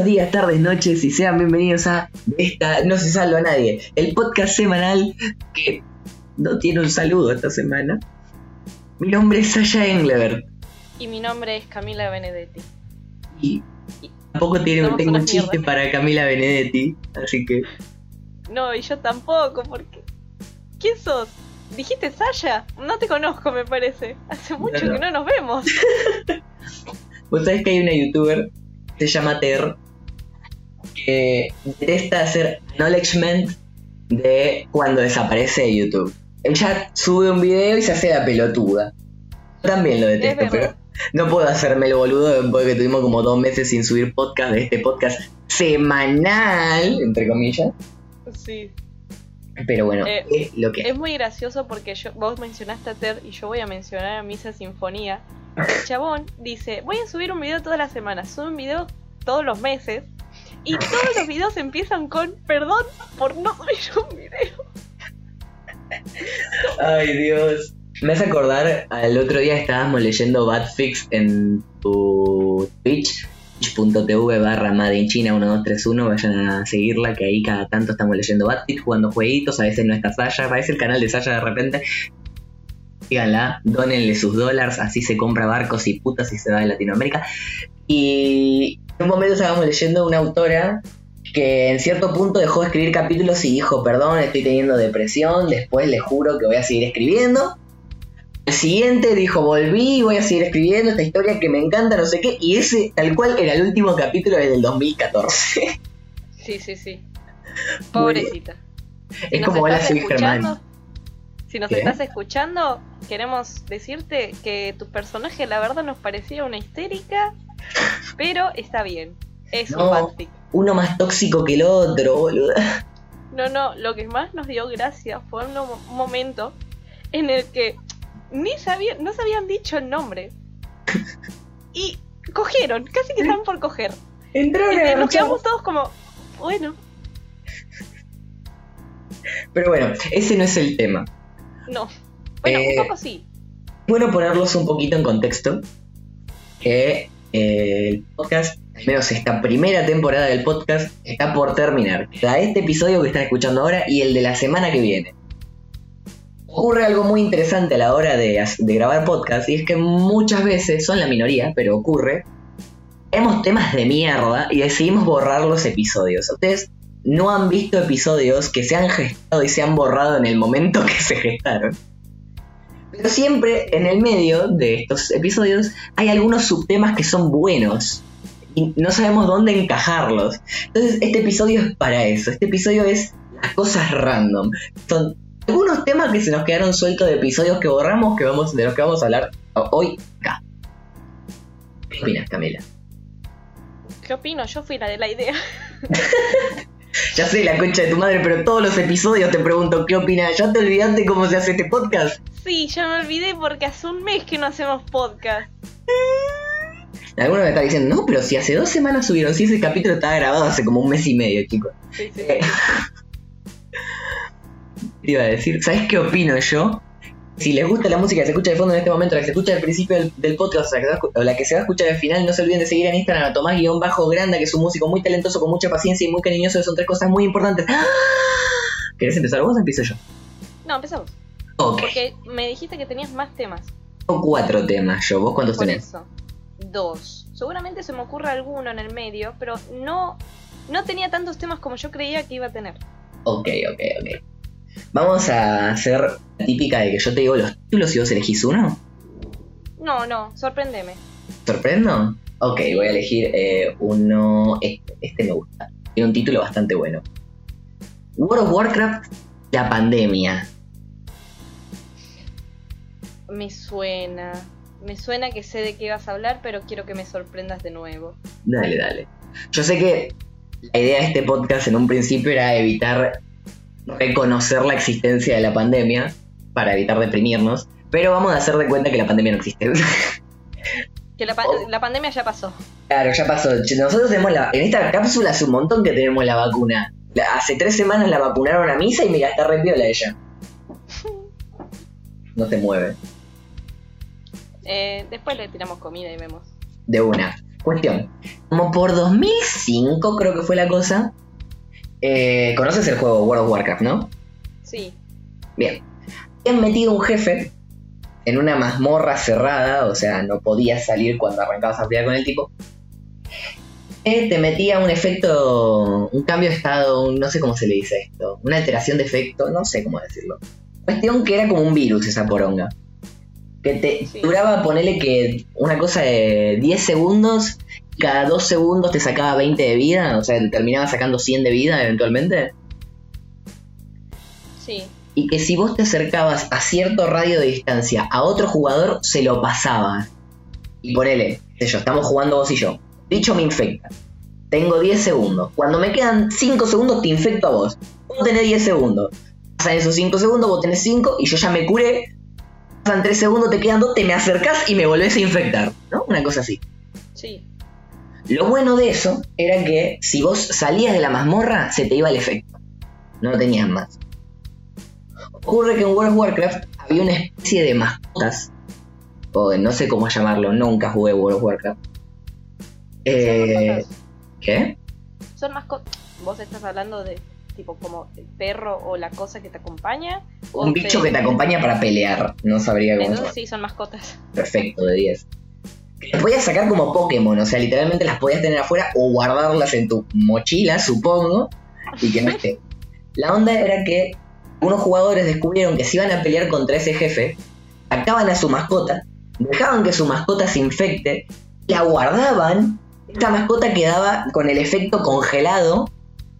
Buenos días, tardes, noches y sean bienvenidos a esta No se salva a nadie, el podcast semanal que no tiene un saludo esta semana. Mi nombre es Sasha Englebert Y mi nombre es Camila Benedetti. y tampoco tiene, tengo un chiste para Camila Benedetti, así que No, y yo tampoco, porque. ¿Quién sos? ¿Dijiste Sasha? No te conozco, me parece. Hace mucho no. que no nos vemos. vos sabés que hay una youtuber se llama Ter que detesta hacer acknowledgement de cuando desaparece de YouTube. Ella sube un video y se hace la pelotuda. Yo también lo detesto, pero no puedo hacerme el boludo porque tuvimos como dos meses sin subir podcast de este podcast semanal, entre comillas. Sí. Pero bueno, Eh, es lo que Es muy gracioso porque yo, vos mencionaste a Ted y yo voy a mencionar a Misa Sinfonía. El chabón dice, voy a subir un video todas las semanas. Sube un video todos los meses. Y todos los videos empiezan con, perdón por no subir un video. Ay, Dios. Me hace acordar, al otro día estábamos leyendo Badfix en tu Twitch, twitch.tv barra China 1231, vayan a seguirla, que ahí cada tanto estamos leyendo Badfix, jugando jueguitos, a veces no está Sasha, aparece el canal de Sasha de repente. Síganla, donenle sus dólares, así se compra barcos y putas y se va de Latinoamérica. Y en un momento estábamos leyendo una autora que en cierto punto dejó de escribir capítulos y dijo, perdón, estoy teniendo depresión, después les juro que voy a seguir escribiendo. El siguiente dijo, volví y voy a seguir escribiendo esta historia que me encanta, no sé qué, y ese tal cual era el último capítulo del 2014. Sí, sí, sí. Pobrecita. Si es como la estás soy Germán. Si nos ¿Qué? estás escuchando, queremos decirte que tu personaje la verdad nos parecía una histérica, pero está bien. Es No. un fanfic. Uno más tóxico que el otro, boluda. No, no, lo que más nos dio gracia fue un, mo- un momento en el que ni sabían, no se habían dicho el nombre. Y cogieron, casi que estaban por coger. Entraron Y nos quedamos todos como, bueno, Pero bueno, ese no es el tema. no. Bueno, Eh, un poco sí. bueno ponerlos un poquito en contexto que eh, el podcast, al menos esta primera temporada del podcast, está por terminar. Queda este episodio que están escuchando ahora y el de la semana que viene. Ocurre algo muy interesante a la hora de, de grabar podcast y es que muchas veces, son la minoría, pero ocurre, tenemos temas de mierda y decidimos borrar los episodios. Ustedes no han visto episodios que se han gestado y se han borrado en el momento que se gestaron. Pero siempre en el medio de estos episodios hay algunos subtemas que son buenos y no sabemos dónde encajarlos. Entonces este episodio es para eso. Este episodio es las cosas random. Son algunos temas que se nos quedaron sueltos de episodios que borramos que vamos, de los que vamos a hablar hoy acá. ¿Qué opinas, Camila? ¿Qué opino? Yo fui la de la idea. Ya sé la concha de tu madre, pero todos los episodios te pregunto qué opinas. ¿Ya te olvidaste cómo se hace este podcast? Sí, ya me olvidé porque hace un mes que no hacemos podcast. Algunos me está diciendo, no, pero si hace dos semanas subieron, si ese capítulo estaba grabado hace como un mes y medio, chicos. Sí, sí, Eh, iba a decir, ¿sabes qué opino yo? Si les gusta la música que se escucha de fondo en este momento, la que se escucha al principio del, del podcast o la, que se va a escuchar al final, no se olviden de seguir en Instagram a Tomás-Granda, que es un músico muy talentoso, con mucha paciencia y muy cariñoso, son tres cosas muy importantes. ¡Ah! ¿Querés empezar vos o empiezo yo? No, empezamos. Ok, Porque me dijiste que tenías más temas. tengo cuatro temas yo, ¿vos cuántos Por tenés? eso. Dos. Seguramente se me ocurre alguno en el medio, pero no, no tenía tantos temas como yo creía que iba a tener. Ok, ok, ok. Vamos a hacer la típica de que yo te digo los títulos y vos elegís uno. No, no, sorpréndeme. ¿Sorprendo? Ok, voy a elegir eh, uno. Este, este me gusta. Tiene un título bastante bueno. World of Warcraft, la pandemia. Me suena. Me suena que sé de qué vas a hablar, pero quiero que me sorprendas de nuevo. Dale, dale. Yo sé que la idea de este podcast en un principio era evitar reconocer la existencia de la pandemia para evitar deprimirnos, pero vamos a hacer de cuenta que la pandemia no existe. Que la, pa- Oh. la pandemia ya pasó. Claro, ya pasó. Nosotros tenemos la. En esta cápsula hace un montón que tenemos la vacuna. La- Hace tres semanas la vacunaron a misa y mira, está re piola ella. No se mueve. Eh, después le tiramos comida y vemos. De una. Cuestión. Como por 2005 creo que fue la cosa. Eh, ¿Conoces el juego World of Warcraft, no? Sí. Bien. Habían metido un jefe en una mazmorra cerrada, o sea, no podías salir cuando arrancabas a pelear con el tipo. Eh, te metía un efecto, un cambio de estado, un- no sé cómo se le dice esto, una alteración de efecto, no sé cómo decirlo. Cuestión que era como un virus esa poronga. Que te Sí. duraba, ponerle que una cosa de 10 segundos, cada 2 segundos te sacaba 20 de vida, o sea, te terminaba sacando 100 de vida eventualmente Sí. y que si vos te acercabas a cierto radio de distancia a otro jugador, se lo pasabas. Y ponele, sé yo, estamos jugando vos y yo. Bicho me infecta. Tengo 10 segundos. Cuando me quedan 5 segundos, te infecto a vos. Vos tenés 10 segundos. Pasan esos 5 segundos, vos tenés 5 y yo ya me curé. Pasan 3 segundos, te quedan 2, te me acercás y me volvés a infectar. ¿No? Una cosa así. Sí. Lo bueno de eso era que si vos salías de la mazmorra, se te iba el efecto. No tenías más. Ocurre que en World of Warcraft había una especie de mascotas. O de no sé cómo llamarlo, nunca jugué World of Warcraft. Eh, Son. ¿Qué? Son mascotas. Vos estás hablando de tipo como el perro o la cosa que te acompaña. o Un bicho que te acompaña para pelear. No sabría cómo Entonces sí, son mascotas. Perfecto, de 10. Las podías sacar como Pokémon, o sea, literalmente las podías tener afuera o guardarlas en tu mochila, supongo, y que no esté. La onda era que unos jugadores descubrieron que si iban a pelear contra ese jefe, sacaban a su mascota, dejaban que su mascota se infecte, la guardaban, esta mascota quedaba con el efecto congelado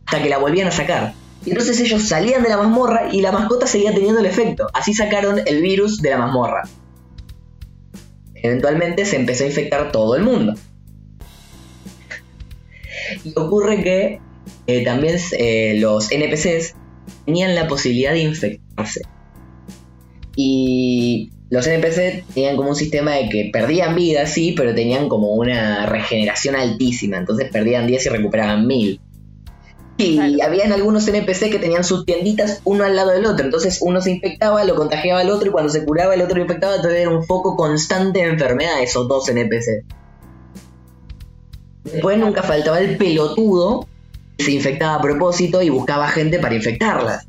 hasta que la volvían a sacar. Y entonces ellos salían de la mazmorra y la mascota seguía teniendo el efecto. Así sacaron el virus de la mazmorra. Eventualmente se empezó a infectar todo el mundo. Y ocurre que eh, también eh, los NPCs tenían la posibilidad de infectarse. Y los NPC tenían como un sistema de que perdían vida, sí, pero tenían como una regeneración altísima. Entonces perdían 10 y recuperaban 1000. Y Claro. habían algunos NPC que tenían sus tienditas uno al lado del otro. Entonces uno se infectaba, lo contagiaba al otro y cuando se curaba el otro lo infectaba. Entonces era un foco constante de enfermedad esos dos NPC. Después nunca faltaba el pelotudo que se infectaba a propósito y buscaba gente para infectarlas.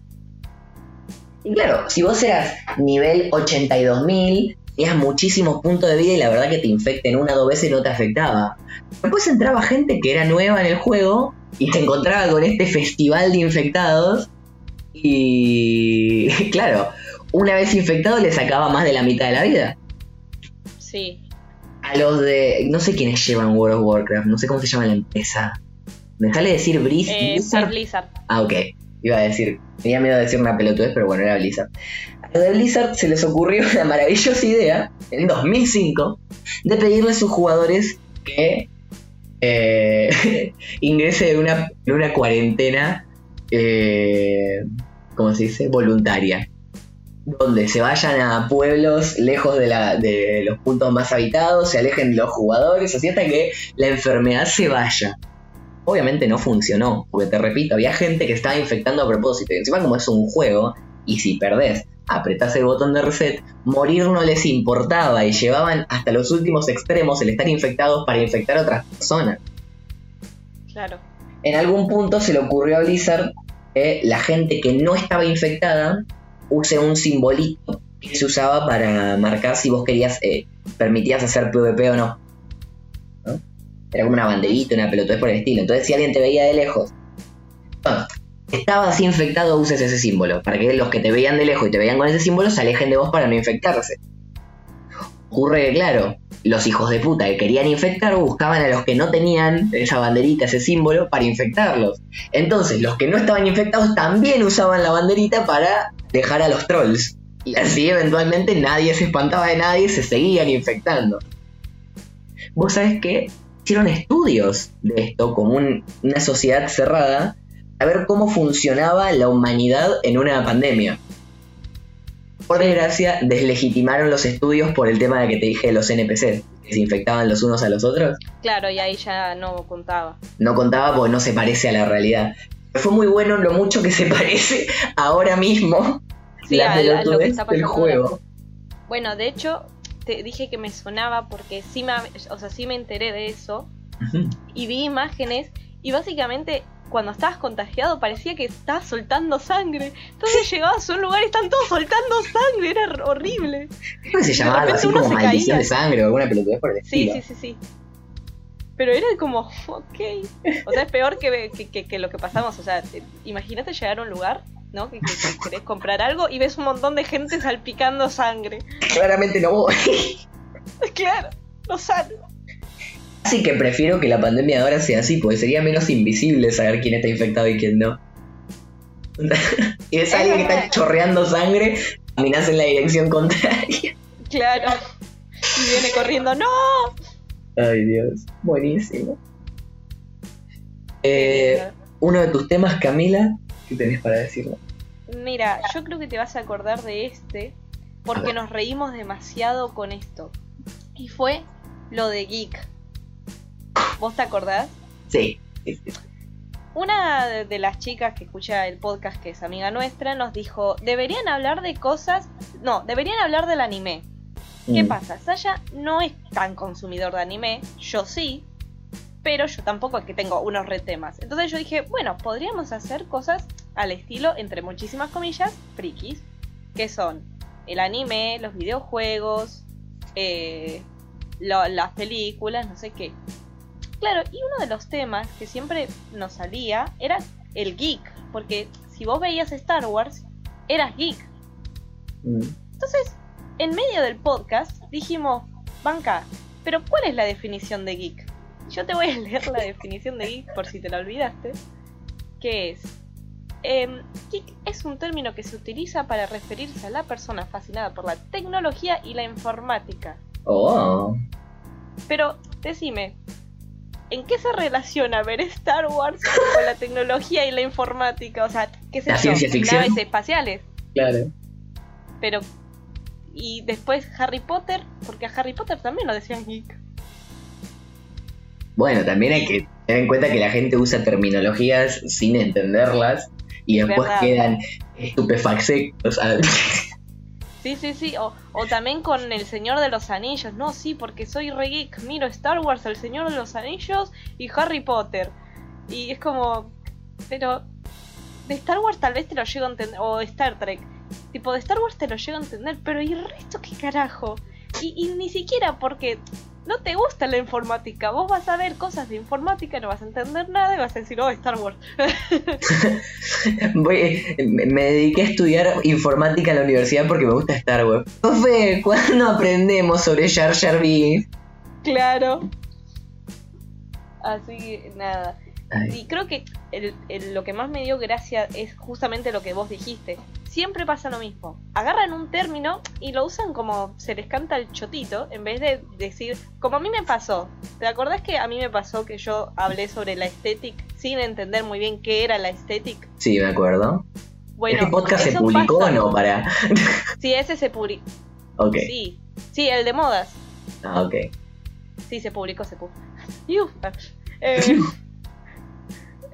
Y claro, si vos eras nivel 82.000, tenías muchísimos puntos de vida y la verdad que te infecten una o dos veces no te afectaba. Después entraba gente que era nueva en el juego y te encontraba con este festival de infectados y claro, una vez infectado le sacaba más de la mitad de la vida. Sí. A los de... no sé quiénes llevan World of Warcraft, no sé cómo se llama la empresa. Me sale decir Briz- Eh, Blizzard. Blizzard. Ah, ok. Iba a decir, tenía miedo de decir una pelotudez, pero bueno, era Blizzard. A los de Blizzard se les ocurrió la maravillosa idea, en 2005, de pedirle a sus jugadores que eh, ingrese en una, una cuarentena, eh, ¿cómo se dice? Voluntaria. Donde se vayan a pueblos lejos de, la, de los puntos más habitados, se alejen los jugadores, así hasta que la enfermedad se vaya. Obviamente no funcionó, porque te repito, había gente que estaba infectando a propósito. Y encima como es un juego, y si perdés, apretás el botón de reset, morir no les importaba y llevaban hasta los últimos extremos el estar infectados para infectar a otras personas. Claro. En algún punto se le ocurrió a Blizzard que la gente que no estaba infectada use un simbolito que se usaba para marcar si vos querías, eh, permitías hacer PvP o no. ¿No? Era como una banderita, una pelotudez por el estilo. Entonces si alguien te veía de lejos, bueno, estabas infectado, uses ese símbolo, para que los que te veían de lejos y te veían con ese símbolo se alejen de vos para no infectarse. Ocurre que, claro, los hijos de puta que querían infectar buscaban a los que no tenían esa banderita, ese símbolo, para infectarlos. Entonces, los que no estaban infectados también usaban la banderita para dejar a los trolls. Y así, eventualmente, nadie se espantaba de nadie, se seguían infectando. Vos sabés que hicieron estudios de esto como un- una sociedad cerrada a ver cómo funcionaba la humanidad en una pandemia. Por desgracia, deslegitimaron los estudios por el tema de que te dije de los NPC, que se infectaban los unos a los otros. Claro, y ahí ya no contaba. No contaba porque no se parece a la realidad. Pero fue muy bueno lo mucho que se parece ahora mismo Sí, la a- a lo que pelotudez está del juego. Bueno, de hecho, te dije que me sonaba porque sí me, o sea, sí me enteré de eso y vi imágenes y básicamente cuando estabas contagiado parecía que estabas soltando sangre. Entonces llegabas a un lugar y están todos soltando sangre, era hor- horrible. Que se llamaba así uno como se maldición caía. de sangre o alguna pelotudez por el Sí, estilo. sí, sí, sí. Pero era como, ok. O sea, es peor que, que, que- que lo que pasamos. O sea, te- imagínate llegar a un lugar, ¿no? Que, que- que querés comprar algo y ves un montón de gente salpicando sangre. Claramente no voy. Claro, no sale. Así que prefiero que la pandemia de ahora sea así, porque sería menos invisible saber quién está infectado y quién no. y ves a alguien que está chorreando sangre, caminás en la dirección contraria. Claro. Y viene corriendo, ¡no! Ay, Dios. Buenísimo. Eh, uno de tus temas, Camila, ¿qué tenés para decirlo? Mira, yo creo que te vas a acordar de este porque nos reímos demasiado con esto. Y fue lo de Geek. ¿Vos te acordás? Sí. sí, sí. Una de las chicas que escucha el podcast, que es amiga nuestra, nos dijo, deberían hablar de cosas... No, deberían hablar del anime. ¿Qué Mm. pasa? Saya no es tan consumidor de anime, yo sí, pero yo tampoco es que tengo unos retemas. Entonces yo dije, bueno, podríamos hacer cosas al estilo, entre muchísimas comillas, frikis, que son el anime, los videojuegos, eh, lo- las películas, no sé qué. Claro, y uno de los temas que siempre nos salía era el geek, porque si vos veías Star Wars, eras geek. Mm. Entonces, en medio del podcast dijimos, banca, pero ¿cuál es la definición de geek? Yo te voy a leer la definición de geek por si te la olvidaste, que es, em, geek es un término que se utiliza para referirse a la persona fascinada por la tecnología y la informática. Oh. Pero, decime, ¿en qué se relaciona ver Star Wars con la tecnología y la informática? O sea, ¿qué La yo? ciencia ficción. Naves espaciales. Claro. Pero. Y después Harry Potter, porque a Harry Potter también lo decían geek. Bueno, también hay que tener en cuenta que la gente usa terminologías sin entenderlas y después Verdad. quedan estupefactos. Sí, sí, sí. O, o también con El Señor de los Anillos. No, sí, porque soy re geek. Miro Star Wars, El Señor de los Anillos y Harry Potter. Y es como. Pero. De Star Wars tal vez te lo llego a entender. O Star Trek. Tipo, de Star Wars te lo llego a entender. Pero ¿y el resto qué carajo? Y ni siquiera porque no te gusta la informática. Vos vas a ver cosas de informática, no vas a entender nada y vas a decir, oh, Star Wars. Voy- me me dediqué a estudiar informática en la universidad porque me gusta Star Wars. Profe, ¿cuándo aprendemos sobre Jar Jar Binks? Claro. Así que nada. Ay, Y creo que el- el- lo que más me dio gracia es justamente lo que vos dijiste. Siempre pasa lo mismo. Agarran un término y lo usan como se les canta el chotito, en vez de decir, como a mí me pasó. ¿Te acordás que a mí me pasó que yo hablé sobre la estética sin entender muy bien qué era la estética? Sí, me acuerdo. Bueno, ¿Este podcast se publicó pasa. o no? Para. Sí, ese se publicó. Ok. Sí, sí, el de modas. Ah, ok. Sí, se publicó, se publicó. Eh,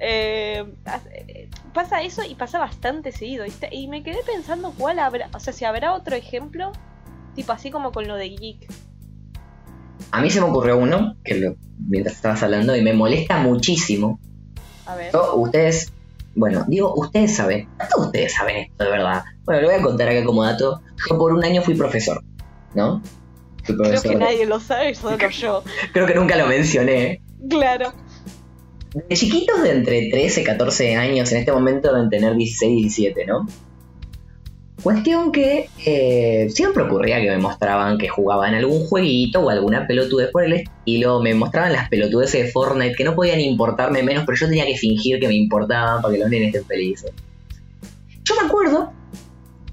eh, eh, pasa eso y pasa bastante seguido, ¿viste? Y me quedé pensando cuál habrá, o sea, si habrá otro ejemplo, tipo así como con lo de geek. A mí se me ocurrió uno, que lo- mientras estabas hablando, y me molesta muchísimo. A ver. Yo, ustedes, bueno, digo, ustedes saben, todos ustedes saben esto de verdad. Bueno, lo voy a contar acá como dato. Yo por un año fui profesor, ¿no? Fui Creo que nadie lo sabe, solo yo. Creo que nunca lo mencioné. Claro. De chiquitos de entre 13 y 14 años, en este momento deben tener 16 y 17, ¿no? Cuestión que eh, siempre ocurría que me mostraban que jugaban algún jueguito o alguna pelotudez por el estilo. Me mostraban las pelotudeces de Fortnite que no podían importarme menos, pero yo tenía que fingir que me importaban para que los nenes estén felices. Yo me acuerdo,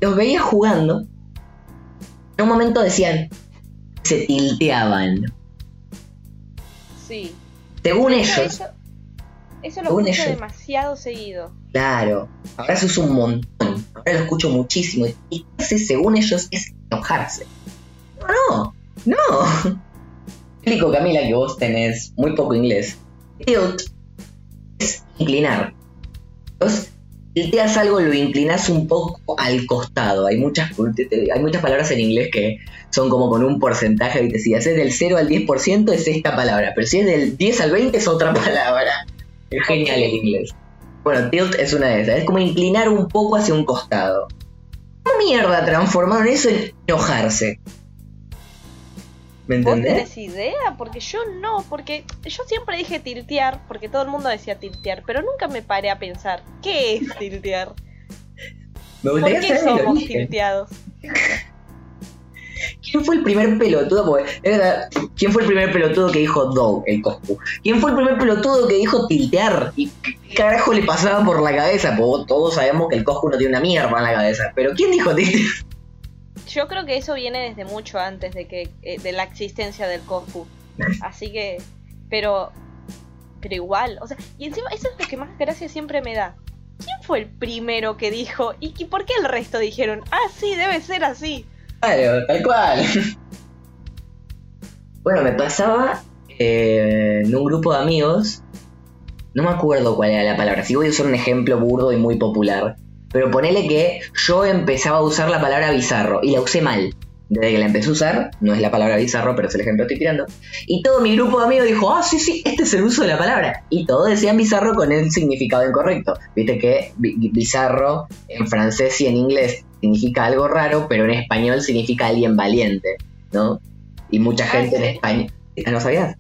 los veía jugando. En un momento decían, se tilteaban. Sí. Según ellos, eso, eso lo escucho ellos. demasiado seguido. Claro, ahora se usa un montón, ahora lo escucho muchísimo. Y casi según ellos es enojarse. No, no, no. Explico, Camila, que vos tenés muy poco inglés. Tilt es inclinar. Vos tilteas algo, lo inclinas un poco al costado. Hay muchas, hay muchas palabras en inglés que son como con un porcentaje, ¿viste? Si haces del 0 al 10% es esta palabra, pero si es del 10 al 20 es otra palabra. Es genial el inglés. Bueno, tilt es una de esas. Es como inclinar un poco hacia un costado. ¿Cómo mierda transformaron eso en enojarse? ¿Me entendés? ¿Vos tenés idea? Porque yo no, porque yo siempre dije tiltear, porque todo el mundo decía tiltear, pero nunca me paré a pensar, ¿qué es tiltear? Me ¿Por qué somos tilteados? ¿Quién fue el primer pelotudo? ¿Quién fue el primer pelotudo que dijo dog, el Coscu? ¿Quién fue el primer pelotudo que dijo tiltear? ¿Y qué carajo le pasaba por la cabeza? Porque todos sabemos que el Coscu no tiene una mierda en la cabeza. Pero ¿quién dijo tiltear? Yo creo que eso viene desde mucho antes de que eh, de la existencia del Coscu. Así que, pero, pero igual, o sea, y encima eso es lo que más gracia siempre me da. ¿Quién fue el primero que dijo? ¿Y por qué el resto dijeron? Ah, sí, debe ser así. Tal cual. bueno, me pasaba eh, en un grupo de amigos. No me acuerdo cuál era la palabra. Si voy a usar un ejemplo burdo y muy popular. Pero ponele que yo empezaba a usar la palabra bizarro y la usé mal. Desde que la empecé a usar, no es la palabra bizarro, pero es el ejemplo que estoy tirando. Y todo mi grupo de amigos dijo, ah, sí, sí, este es el uso de la palabra. Y todos decían bizarro con el significado incorrecto. Viste que bizarro en francés y en inglés significa algo raro, pero en español significa alguien valiente, ¿no? Y mucha ah, gente en España... ¿No sabías?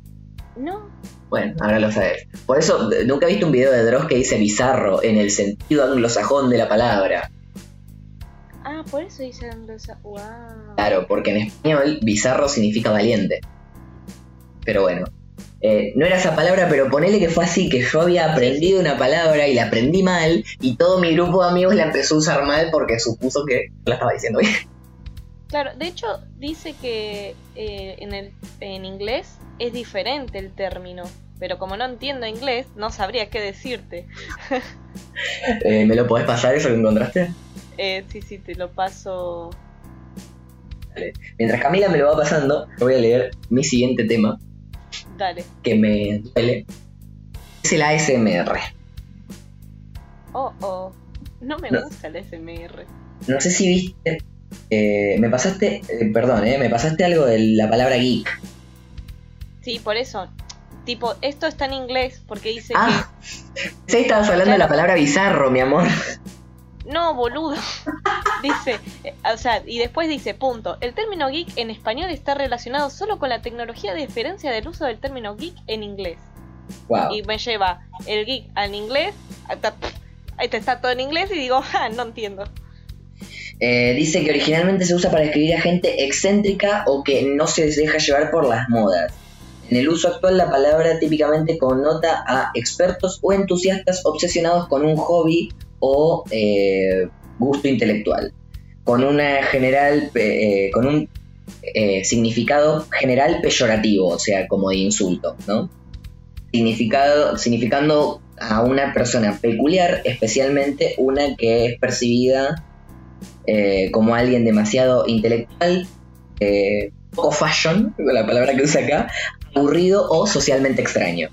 No. Bueno, ahora lo sabes. Por eso, nunca he visto un video de Dross que dice bizarro en el sentido anglosajón de la palabra. Ah, por eso dice anglosajón. Wow. Claro, porque en español bizarro significa valiente. Pero bueno, eh, no era esa palabra, pero ponele que fue así, que yo había aprendido una palabra y la aprendí mal y todo mi grupo de amigos la empezó a usar mal porque supuso que la estaba diciendo bien. Claro, de hecho dice que eh, en, el, en inglés es diferente el término, pero como no entiendo inglés, no sabría qué decirte. Eh, ¿Me lo podés pasar eso que encontraste? Sí, sí, te lo paso. Mientras Camila me lo va pasando, voy a leer mi siguiente tema. Dale. que me duele es el ASMR. Oh, oh. No me gusta el ASMR. No sé si viste. Eh, me pasaste. Eh, perdón, eh, me pasaste algo de la palabra geek. Sí, por eso. Tipo, esto está en inglés porque dice ah, que. Sí, estabas hablando de la palabra bizarro, mi amor. No, boludo. dice, eh, o sea, y después dice, punto. El término geek en español está relacionado solo con la tecnología de diferencia del uso del término geek en inglés. Wow. Y me lleva el geek al inglés, ahí está todo en inglés y digo, ah, no entiendo. Eh, dice que originalmente se usa para describir a gente excéntrica o que no se deja llevar por las modas. En el uso actual la palabra típicamente connota a expertos o entusiastas obsesionados con un hobby o eh, gusto intelectual, con una general, eh, con un eh, significado general peyorativo, o sea, como de insulto, ¿no? Significado, significando a una persona peculiar, especialmente una que es percibida como alguien demasiado intelectual, poco fashion, la palabra que usa acá, aburrido o socialmente extraño.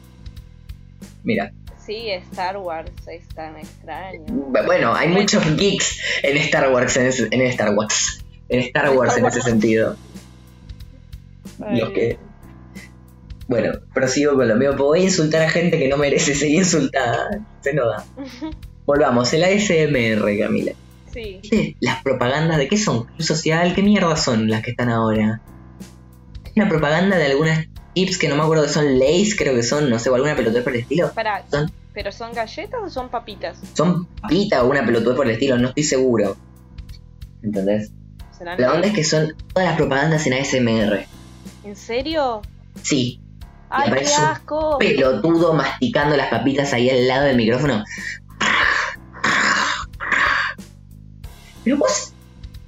Mira. Sí, Star Wars es tan extraño. Bueno, hay muchos geeks en Star Wars, en, Star Wars, en Star Wars en ese sentido. Los que... Bueno, prosigo con lo mío. Voy a insultar a gente que no merece ser insultada. Se no da. Volvamos, el ASMR, Camila. Sí. Las propagandas de qué son? Club social, ¿qué mierda son las que están ahora? Una propaganda de algunas chips que no me acuerdo que son Lays, creo que son, no sé, o alguna pelotudez por el estilo. Para, ¿Pero son galletas o son papitas? Son papitas o una pelotudez por el estilo, no estoy seguro. ¿Entendés? La onda es que son todas las propagandas en ASMR. ¿En serio? Sí. ¡Ay, qué asco! pelotudo masticando las papitas ahí al lado del micrófono. Pero vos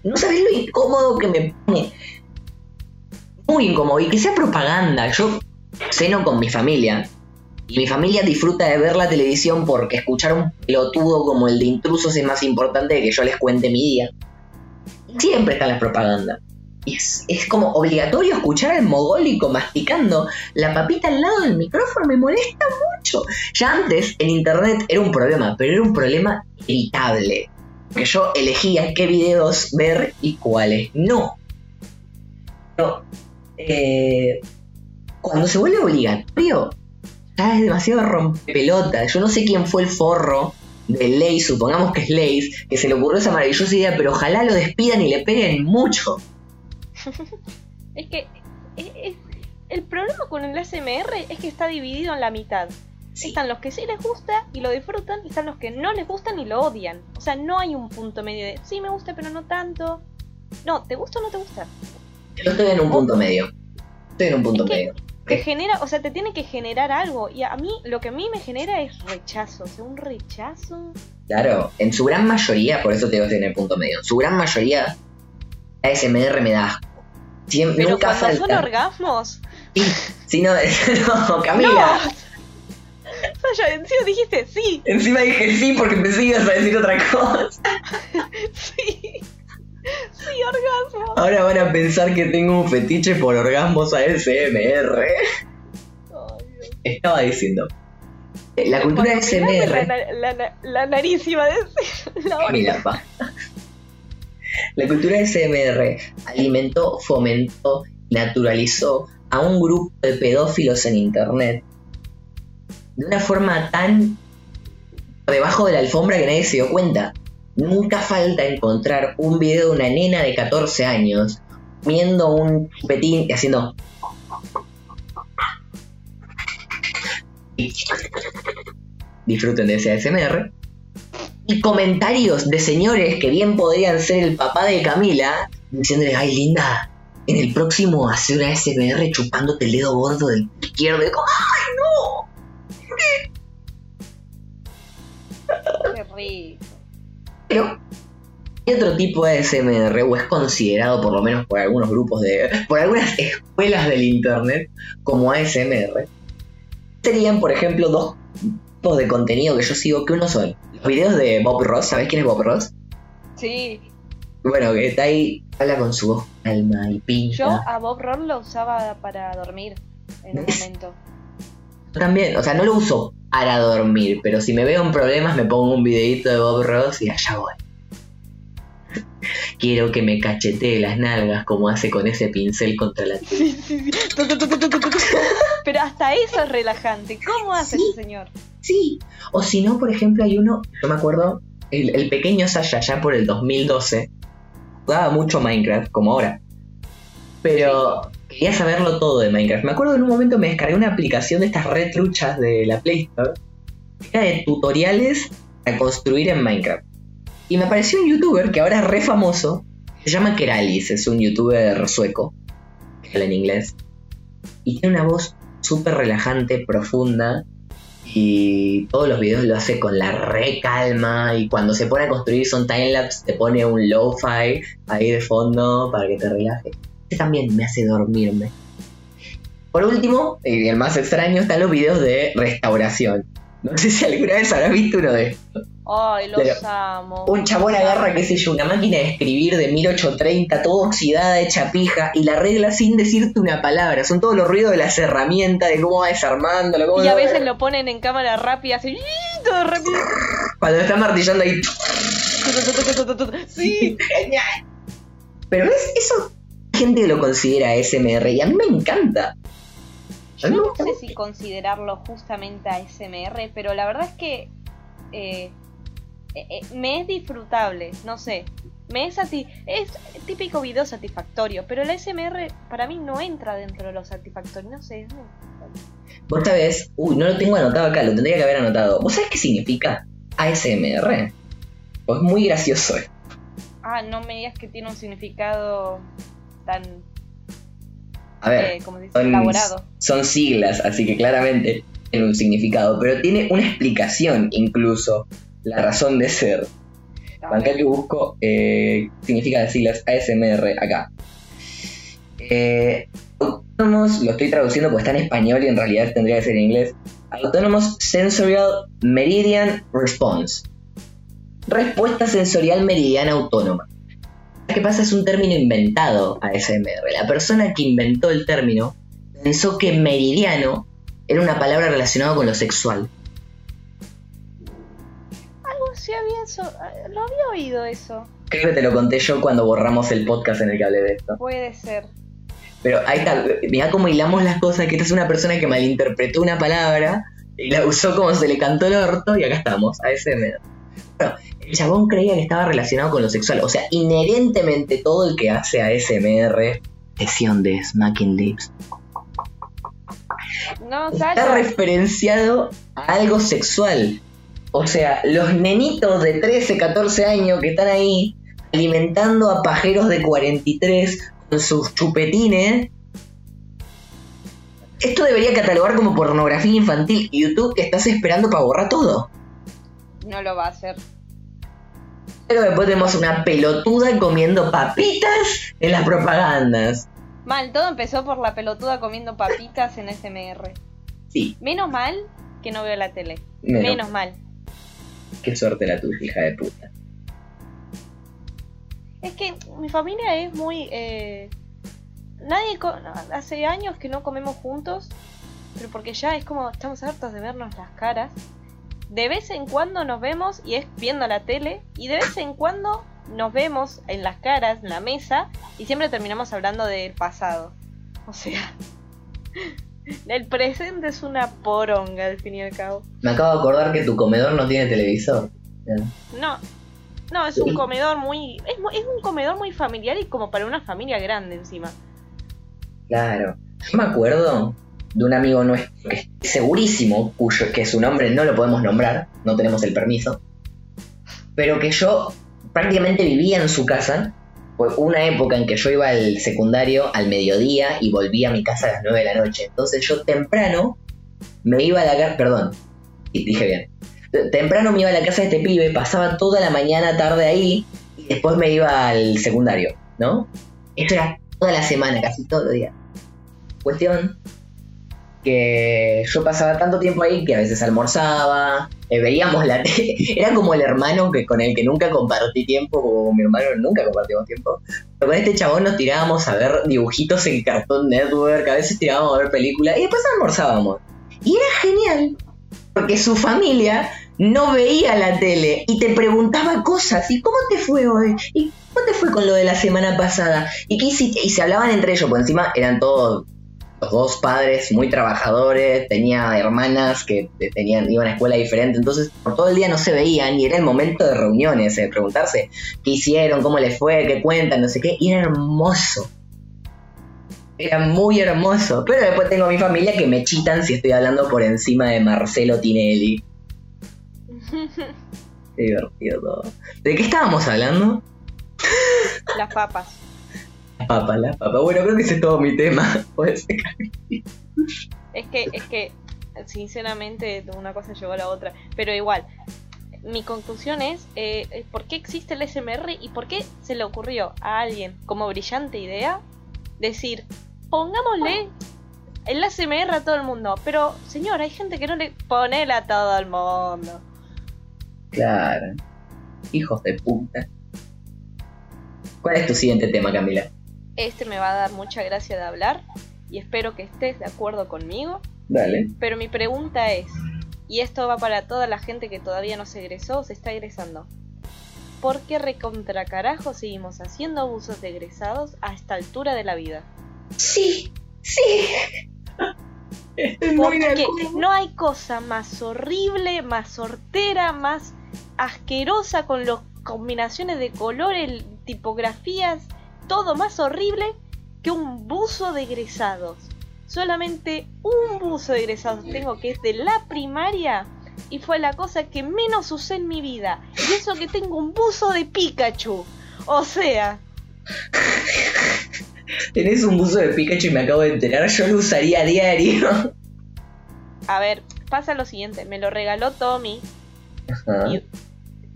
no sabés lo incómodo que me pone muy incómodo y que sea propaganda. Yo ceno con mi familia y mi familia disfruta de ver la televisión porque escuchar un pelotudo como el de intrusos es más importante que yo les cuente mi día. Siempre está la propaganda. es, es como obligatorio escuchar al mogólico masticando la papita al lado del micrófono, me molesta mucho. Ya antes en internet era un problema, pero era un problema evitable. Que yo elegía qué videos ver y cuáles no. Pero eh, cuando se vuelve obligatorio, ya es demasiado rompepelota. Yo no sé quién fue el forro de Lace, supongamos que es Lace, que se le ocurrió esa maravillosa idea, pero ojalá lo despidan y le peguen mucho. es que es- es- el problema con el ASMR es que está dividido en la mitad. Sí. Están los que sí les gusta y lo disfrutan, y están los que no les gustan y lo odian. O sea, no hay un punto medio de sí me gusta, pero no tanto. No, ¿te gusta o no te gusta? Yo estoy en un punto medio. Estoy en un punto Es que- medio. Te genera, o sea, te tiene que generar algo. Y a mí, lo que a mí me genera es rechazo. O sea, un rechazo. Claro, en su gran mayoría, por eso te digo estoy en el punto medio, en su gran mayoría, ASMR me da asco. Siem- Pero nunca cuando son falta. orgasmos. Sí, sí, no, no, ¡No! Camila. Sasha, encima dijiste sí, Encima dije sí porque pensé que ibas a decir otra cosa. sí. Sí. Ahora van a pensar que tengo un fetiche por orgasmos ASMR. Dios. Estaba diciendo. eh, La cultura Cuando ASMR. La, la, la, nariz iba a decir. La. Mira, pa. La cultura SMR alimentó, fomentó, naturalizó a un grupo de pedófilos en internet de una forma tan debajo de la alfombra que nadie se dio cuenta. Nunca falta encontrar un video de una nena de 14 años comiendo un chupetín y haciendo. Disfruten de ese ASMR y comentarios de señores que bien podrían ser el papá de Camila, diciéndole, ay linda, en el próximo hace una SMR chupándote el dedo gordo del izquierdo. Y ¡ay no! Qué rico. Pero hay otro tipo de SMR, o es considerado por lo menos por algunos grupos de. por algunas escuelas del internet como ASMR. Serían, por ejemplo, dos tipos de contenido que yo sigo, que uno son los videos de Bob Ross, ¿sabés quién es Bob Ross? Sí. Bueno, que está ahí, habla con su voz calma y pinta. Yo a Bob Roll lo usaba para dormir en un momento. También, o sea, no lo uso para dormir, pero si me veo en problemas me pongo un videito de Bob Ross y allá voy. Quiero que me cachetee las nalgas como hace con ese pincel contra la Sí, sí, sí. Tu. Pero hasta eso es relajante. ¿Cómo hace Sí. ese señor? Sí. O si no, por ejemplo, hay uno, yo me acuerdo, el, el pequeño Sasha ya por el 2012 jugaba mucho Minecraft, como ahora. Pero quería saberlo todo de Minecraft. Me acuerdo en un momento me descargué una aplicación de estas retruchas de la Play Store, era de tutoriales para construir en Minecraft. Y me apareció un youtuber que ahora es re famoso, se llama Keralis, es un youtuber sueco, que habla en inglés. Y tiene una voz súper relajante, profunda, y todos los videos lo hace con la re calma y cuando se pone a construir son timelapse te pone un lo-fi ahí de fondo para que te relajes. También me hace dormirme. Por último, y el más extraño, están los videos de restauración. No sé si alguna vez habrás visto uno de estos. Ay, los Pero amo. Un chabón agarra, qué sé yo, una máquina de escribir de 1830, toda oxidada, hecha pija, y la regla sin decirte una palabra. Son todos los ruidos de las herramientas, de cómo va desarmándolo, cómo Y a veces lo ponen en cámara rápida, así, todo rápido. Cuando está martillando ahí. Sí. Genial. Pero es eso, gente lo considera SMR y a mí me encanta. Yo no sé si considerarlo justamente ASMR, pero la verdad es que eh, eh, eh, me es disfrutable, no sé. Me es así, es típico video satisfactorio, pero el ASMR para mí no entra dentro de lo satisfactorio, no sé. es muy- Vos sabés, uy, no lo tengo anotado acá, lo tendría que haber anotado. ¿Vos sabés qué significa ASMR? Pues es muy gracioso. eh. Ah, no me digas que tiene un significado tan, A ver, eh, como se dice, son, elaborado. son siglas, así que claramente tiene un significado, pero tiene una explicación incluso, la razón de ser. Acá que busco eh, significa las siglas ASMR acá. Eh, autónomos, lo estoy traduciendo porque está en español y en realidad tendría que ser en inglés. Autonomous Sensorial Meridian Response. Respuesta sensorial meridiana autónoma. ¿Qué pasa? Es un término inventado ASMR. La persona que inventó el término pensó que meridiano era una palabra relacionada con lo sexual. Algo sí había eso. Lo había oído eso. Creo que te lo conté yo cuando borramos el podcast en el que hablé de esto. Puede ser. Pero ahí está, mirá cómo hilamos las cosas, que esta es una persona que malinterpretó una palabra y la usó como se le cantó el orto y acá estamos, ASMR. Bueno, el chabón creía que estaba relacionado con lo sexual. O sea, inherentemente todo el que hace ASMR, sesión de Smacking Lips, No, está calla. referenciado a algo sexual. O sea, los nenitos de 13, 14 años que están ahí alimentando a pajeros de 43 con sus chupetines. Esto debería catalogar como pornografía infantil. Y YouTube, estás esperando para borrar todo. No lo va a hacer. Pero después tenemos una pelotuda comiendo papitas en las propagandas. Mal, todo empezó por la pelotuda comiendo papitas en SMR. Sí, Menos mal que no veo la tele. Menos. Menos mal. qué suerte la tuya, hija de puta. Es que mi familia es muy... eh, Nadie... co- Hace años que no comemos juntos, pero porque ya es como estamos hartos de vernos las caras. De vez en cuando nos vemos y es viendo la tele, y de vez en cuando nos vemos en las caras, en la mesa, y siempre terminamos hablando del pasado. O sea... El presente es una poronga, al fin y al cabo. Me acabo de acordar que tu comedor no tiene televisor. No, no, es un comedor muy, es, un comedor muy familiar y como para una familia grande encima. Claro. Yo me acuerdo de un amigo nuestro que es segurísimo, cuyo que su nombre no lo podemos nombrar, no tenemos el permiso, pero que yo prácticamente vivía en su casa. Fue una época en que yo iba al secundario al mediodía y volvía a mi casa a las 9 de la noche. Entonces yo temprano me iba a la casa, perdón, dije bien. Temprano me iba a la casa de este pibe, pasaba toda la mañana, tarde ahí, y después me iba al secundario, ¿no? Eso era toda la semana, casi todo el día. Cuestión que yo pasaba tanto tiempo ahí que a veces almorzaba, eh, veíamos la tele, era como el hermano que con el que nunca compartí tiempo, como mi hermano nunca compartimos tiempo, pero con este chabón nos tirábamos a ver dibujitos en Cartoon Network, a veces tirábamos a ver películas y después almorzábamos. Y era genial, porque su familia no veía la tele y te preguntaba cosas, ¿y cómo te fue hoy? ¿Y cómo te fue con lo de la semana pasada? ¿Y qué? Y se hablaban entre ellos, por encima eran todos los dos padres muy trabajadores, tenía hermanas que tenían, iban a escuela diferente, entonces por todo el día no se veían y era el momento de reuniones, de preguntarse qué hicieron, cómo les fue, qué cuentan, no sé qué, y era hermoso. Era muy hermoso. Pero después tengo a mi familia que me chitan si estoy hablando por encima de Marcelo Tinelli. Qué divertido todo. ¿De qué estábamos hablando? Las papas. Las papas, las papas. Bueno, creo que ese es todo mi tema. Puede ser. Es que, es que, sinceramente, una cosa llevó a la otra. Pero igual, mi conclusión es, eh, ¿por qué existe el SMR y por qué se le ocurrió a alguien como brillante idea decir, pongámosle el SMR a todo el mundo? Pero, señor, hay gente que no le pone a todo el mundo. Claro. Hijos de puta. ¿Cuál es tu siguiente tema, Camila? Este me va a dar mucha gracia de hablar y espero que estés de acuerdo conmigo. Dale. Pero mi pregunta es, y esto va para toda la gente que todavía no se egresó o se está egresando. ¿Por qué recontra carajo seguimos haciendo abusos de egresados a esta altura de la vida? Sí, sí. Estoy muy de Porque no hay cosa más horrible, más sortera, más asquerosa con las combinaciones de colores, tipografías, todo más horrible que un buzo de egresados. Solamente un buzo de egresados tengo que es de la primaria y fue la cosa que menos usé en mi vida. Y eso que tengo un buzo de Pikachu. O sea, Tenés un buzo de Pikachu y me acabo de enterar. Yo lo usaría a diario. a ver, pasa lo siguiente, me lo regaló Tommy Ajá. y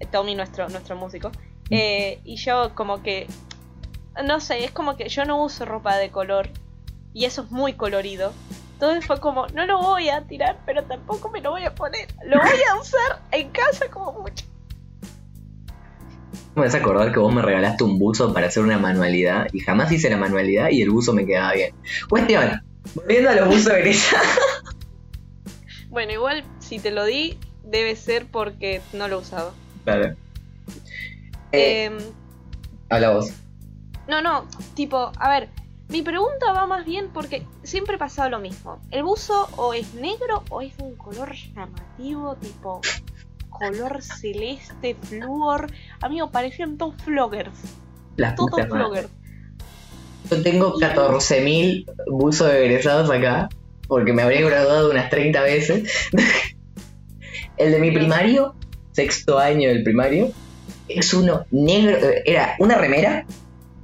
Tommy nuestro nuestro músico eh, y yo como que no sé es como que yo no uso ropa de color y eso es muy colorido entonces fue como no lo voy a tirar pero tampoco me lo voy a poner lo voy a usar en casa como mucho Me vas a acordar que vos me regalaste un buzo para hacer una manualidad y jamás hice la manualidad y el buzo me quedaba bien. Cuestión, volviendo a los buzos egresados. Bueno, igual si te lo di, debe ser porque no lo usaba. Claro. Eh, Em, habla vos. No, no, tipo, a ver, mi pregunta va más bien porque siempre pasaba lo mismo. El buzo o es negro o es un color llamativo, tipo color celeste, flúor. Amigo, parecían todos floggers. Las Todos floggers. Yo tengo 14.000 buzos egresados acá, porque me habría graduado unas 30 veces. El de mi primario, sexto año del primario, es uno negro, eh, era una remera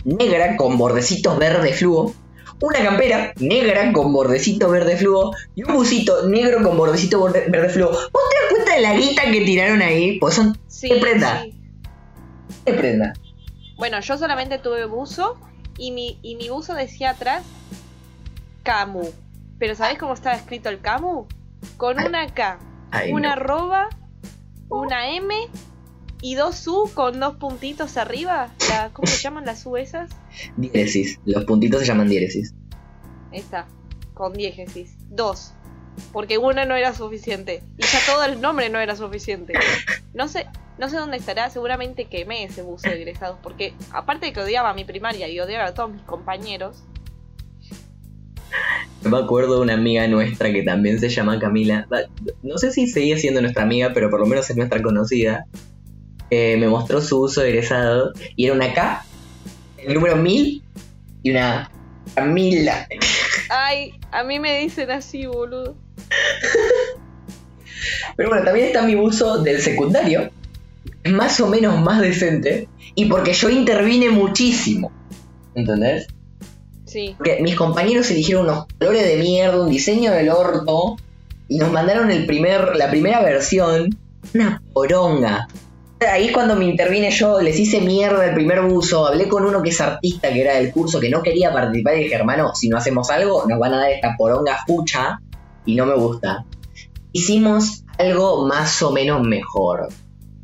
negra con bordecitos verde fluo, una campera negra con bordecito verde fluo y un busito negro con bordecito borde- verde fluo. ¿Vos te das cuenta de la guita que tiraron ahí? Pues son Sí, ¿Qué prenda? sí. de prenda. Bueno, yo solamente tuve buzo y mi, y mi buzo decía atrás Camu. Pero ¿sabés cómo estaba escrito el Camu? Con una K, Ay, una no. arroba, una M y dos U con dos puntitos arriba. La, ¿Cómo se llaman las U esas? Diéresis. Los puntitos se llaman diéresis. Esta, con diégesis. Dos. Porque una no era suficiente. Y ya todo el nombre no era suficiente. No sé, no sé dónde estará, seguramente quemé ese buzo de egresados. Porque aparte de que odiaba a mi primaria y odiaba a todos mis compañeros, Me acuerdo de una amiga nuestra que también se llama Camila. No sé si seguía siendo nuestra amiga, pero por lo menos es nuestra conocida. Eh, me mostró su uso egresado y era una K, el número 1000 y una Camila. Ay, a mí me dicen así, boludo. Pero bueno, también está mi buzo del secundario, más o menos más decente, y porque yo intervine muchísimo. ¿Entendés? Sí. Porque mis compañeros eligieron unos colores de mierda, un diseño del orto, y nos mandaron el primer, la primera versión, una poronga. Ahí cuando me intervine yo, les hice mierda el primer buzo, hablé con uno que es artista, que era del curso, que no quería participar y dije, hermano, si no hacemos algo, nos van a dar esta poronga fucha, y no me gusta. Hicimos algo más o menos mejor.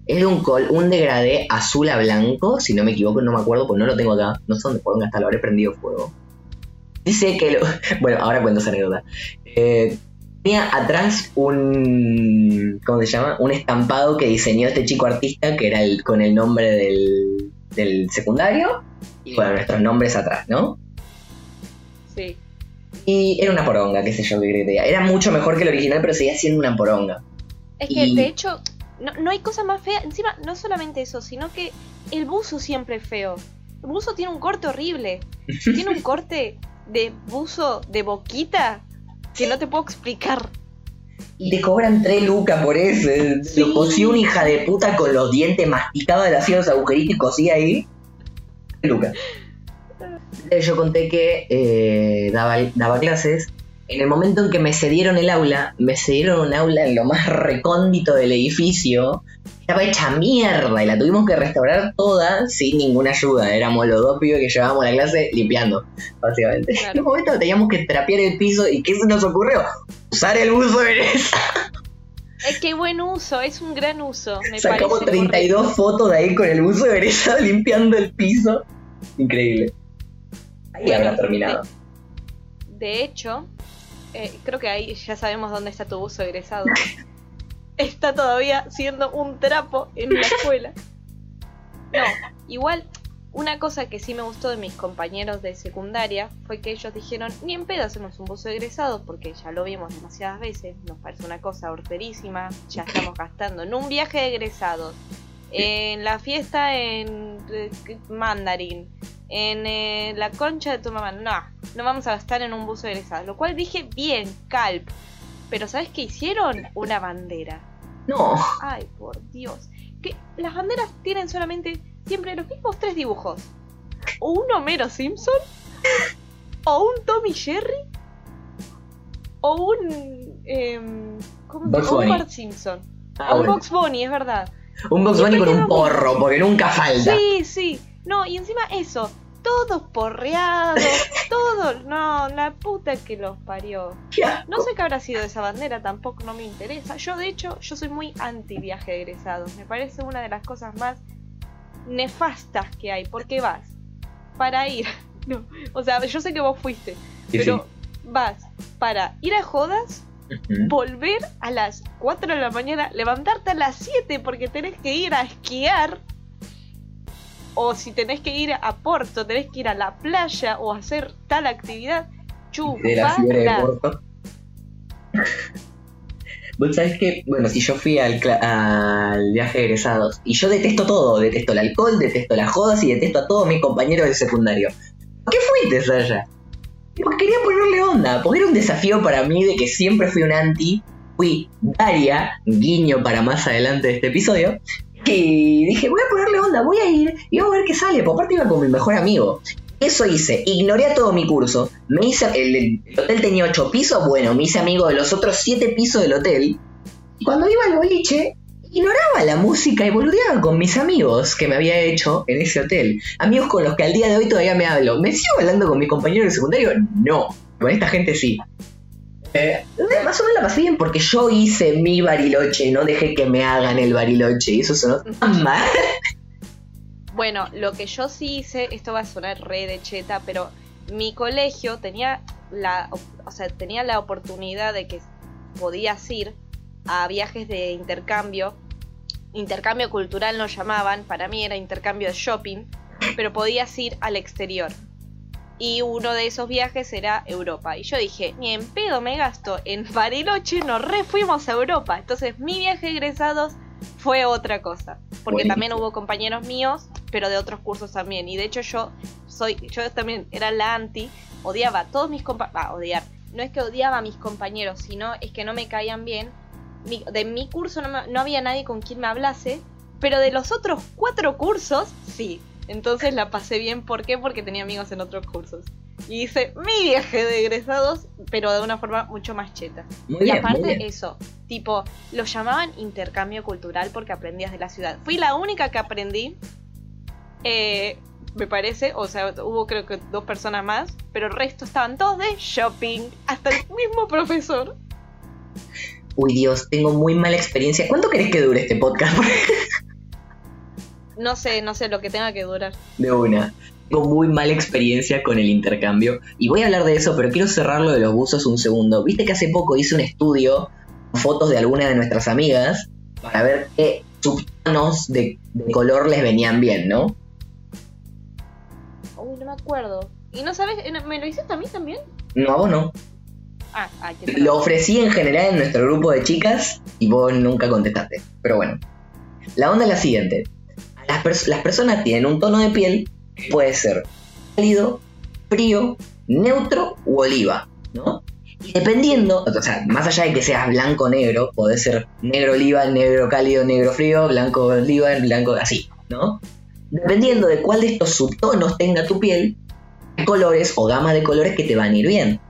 Es un, col un degradé azul a blanco, si no me equivoco, no me acuerdo, pues no lo tengo acá, no sé dónde poronga está, lo habré prendido fuego. Dice que lo... Bueno, ahora cuento esa anécdota. Eh, tenía atrás un... ¿Cómo se llama? Un estampado que diseñó este chico artista, que era el, con el nombre del, del secundario. Y bueno, nuestros nombres atrás, ¿no? Sí. Y era una poronga, qué sé yo, qué creía. Era mucho mejor que el original, pero seguía siendo una poronga. Es que, Y- de hecho, no, no hay cosa más fea. Encima, no solamente eso, sino que el buzo siempre es feo. El buzo tiene un corte horrible. Tiene un corte de buzo de boquita que no te puedo explicar. Y te cobran 3 lucas por eso. Sí. Lo cosió una hija de puta con los dientes masticados, le hacía los agujeritos y cosía ahí. 3 lucas. Eh, Yo conté que eh, daba, daba clases. En el momento en que me cedieron el aula, me cedieron un aula en lo más recóndito del edificio. Estaba hecha mierda y la tuvimos que restaurar toda sin ninguna ayuda. Éramos los dos pibes que llevábamos la clase limpiando, básicamente. Claro. En un momento teníamos que trapear el piso y ¿qué se nos ocurrió? Usar el buzo de Es que buen uso, es un gran uso. Me Sacamos parece 32 fotos de ahí con el buzo egresado limpiando el piso. Increíble. Ahí Bueno, habrá terminado. correcto. De hecho, eh, creo que ahí ya sabemos dónde está tu buzo egresado. está todavía siendo un trapo en la escuela. No, igual, una cosa que sí me gustó de mis compañeros de secundaria fue que ellos dijeron, ni en pedo hacemos un buzo egresado, porque ya lo vimos demasiadas veces, nos parece una cosa horterísima, ya estamos gastando en un viaje de egresados, en la fiesta en eh, Mandarin, en eh, la concha de tu mamá, no, no vamos a gastar en un buzo egresado, lo cual dije, bien, calp, pero ¿sabes qué hicieron? Una bandera. No, Ay, por Dios. Que las banderas tienen solamente siempre los mismos tres dibujos. O un Homero Simpson, o un Tommy Jerry, o un. em, ¿Cómo se llama? Un. Bart Simpson. Ah, o un. Box Bunny, es verdad. un Box Bunny con un porro, porque nunca falta. Sí, sí. No, y encima eso. Todos porreados, todos. No, la puta que los parió. No sé qué habrá sido esa bandera, tampoco no me interesa. Yo, de hecho, yo soy muy anti viaje de egresados. Me parece una de las cosas más nefastas que hay. Porque vas para ir. No, o sea, yo sé que vos fuiste, Sí, pero vas para ir a jodas, volver a las 4 de la mañana, levantarte a las 7 porque tenés que ir a esquiar. O si tenés que ir a Porto, tenés que ir a la playa o hacer tal actividad. de de Chupala. Vos sabés que, bueno, si yo fui al, al viaje de egresados y yo detesto todo, detesto el alcohol, detesto las jodas y detesto a todos mis compañeros del secundario. ¿Por qué fuiste, Saya? Porque quería ponerle onda, porque era un desafío para mí de que siempre fui un anti, fui Daria, guiño para más adelante de este episodio, y dije, voy a ponerle onda, voy a ir y vamos a ver qué sale, porque aparte iba con mi mejor amigo. Eso hice, ignoré todo mi curso, me hice, el, el hotel tenía ocho pisos, bueno, me hice amigo de los otros siete pisos del hotel, y cuando iba al boliche, ignoraba la música y boludeaba con mis amigos que me había hecho en ese hotel. Amigos con los que al día de hoy todavía me hablo. ¿Me sigo hablando con mis compañeros del secundario? No, con esta gente sí. Eh, más o menos la pasé bien porque yo hice mi bariloche, no dejé que me hagan el bariloche, y eso sonó tan mal. Bueno, lo que yo sí hice, esto va a sonar re de cheta, pero mi colegio tenía la, o sea, tenía la oportunidad de que podías ir a viajes de intercambio. Intercambio cultural nos llamaban, para mí era intercambio de shopping, pero podías ir al exterior. Y uno de esos viajes era Europa. Y yo dije, ni en pedo me gasto en Bariloche, nos re fuimos a Europa. Entonces mi viaje de egresados fue otra cosa. Porque Buenísimo. también hubo compañeros míos, pero de otros cursos también. Y de hecho yo soy, yo también era la anti, odiaba a todos mis compañeros, odiar. No es que odiaba a mis compañeros, sino es que no me caían bien. Mi- de mi curso no, me- no había nadie con quien me hablase, pero de los otros cuatro cursos, sí. Entonces la pasé bien, ¿por qué? Porque tenía amigos en otros cursos. Y hice mi viaje de egresados, pero de una forma mucho más cheta. Muy y bien, aparte eso, tipo, lo llamaban intercambio cultural porque aprendías de la ciudad. Fui la única que aprendí, eh, me parece, o sea, hubo creo que dos personas más, pero el resto estaban todos de shopping, hasta el mismo profesor. Uy, Dios, tengo muy mala experiencia. ¿Cuánto querés que dure este podcast? No sé, no sé lo que tenga que durar. De una. Tengo muy mala experiencia con el intercambio. Y voy a hablar de eso, pero quiero cerrar lo de los buzos un segundo. Viste que hace poco hice un estudio con fotos de algunas de nuestras amigas para ver qué subtonos de, de color les venían bien, ¿no? Uy, no me acuerdo. ¿Y no sabes? eh, ¿Me lo hiciste a mí también? No, a vos no. Ah, qué Lo ofrecí en general en nuestro grupo de chicas y vos nunca contestaste. Pero bueno. La onda es la siguiente. Las, las personas tienen un tono de piel que puede ser cálido, frío, neutro u oliva, ¿no? Y dependiendo, o sea, más allá de que seas blanco negro, puede ser negro oliva, negro cálido, negro frío, blanco oliva, blanco así, ¿no? Dependiendo de cuál de estos subtonos tenga tu piel, hay colores o gama de colores que te van a ir bien.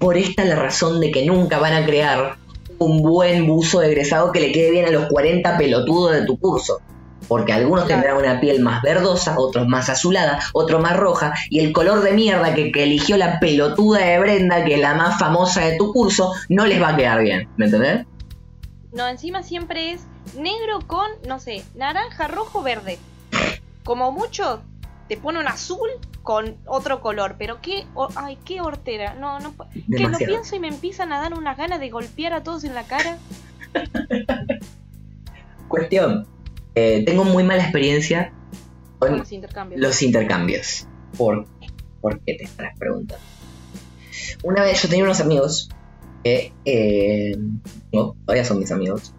Por esta la razón de que nunca van a crear un buen buzo egresado que le quede bien a los 40 pelotudos de tu curso. Porque algunos Claro. tendrán una piel más verdosa, otros más azulada, otro más roja, y el color de mierda que, que eligió la pelotuda de Brenda, que es la más famosa de tu curso, no les va a quedar bien. ¿Me entendés? No, encima siempre es negro con, no sé, naranja, rojo, verde. Como mucho, te pone un azul con otro color. Pero qué, ay, qué hortera. No, no, que lo pienso y me empiezan a dar unas ganas de golpear a todos en la cara. Cuestión. Eh, tengo muy mala experiencia Con los intercambios. los intercambios. ¿Por, ¿Por qué te estarás preguntando? Una vez yo tenía unos amigos que, eh, no, todavía son mis amigos,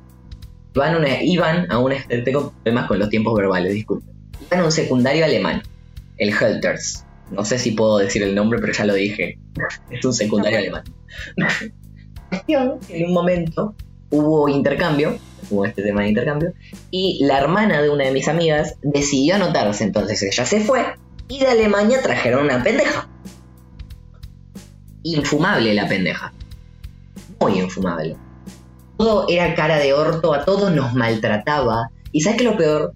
iban, a una- iban a un, tengo problemas con los tiempos verbales, disculpen, iban a un secundario alemán, el Helters. No sé si puedo decir el nombre, pero ya lo dije. Es un secundario alemán. Cuestión que en un momento hubo intercambio, hubo este tema de intercambio, y la hermana de una de mis amigas decidió anotarse, entonces ella se fue y de Alemania trajeron una pendeja. Infumable la pendeja. Muy infumable. Todo era cara de orto, a todos nos maltrataba. Y ¿sabes qué lo peor?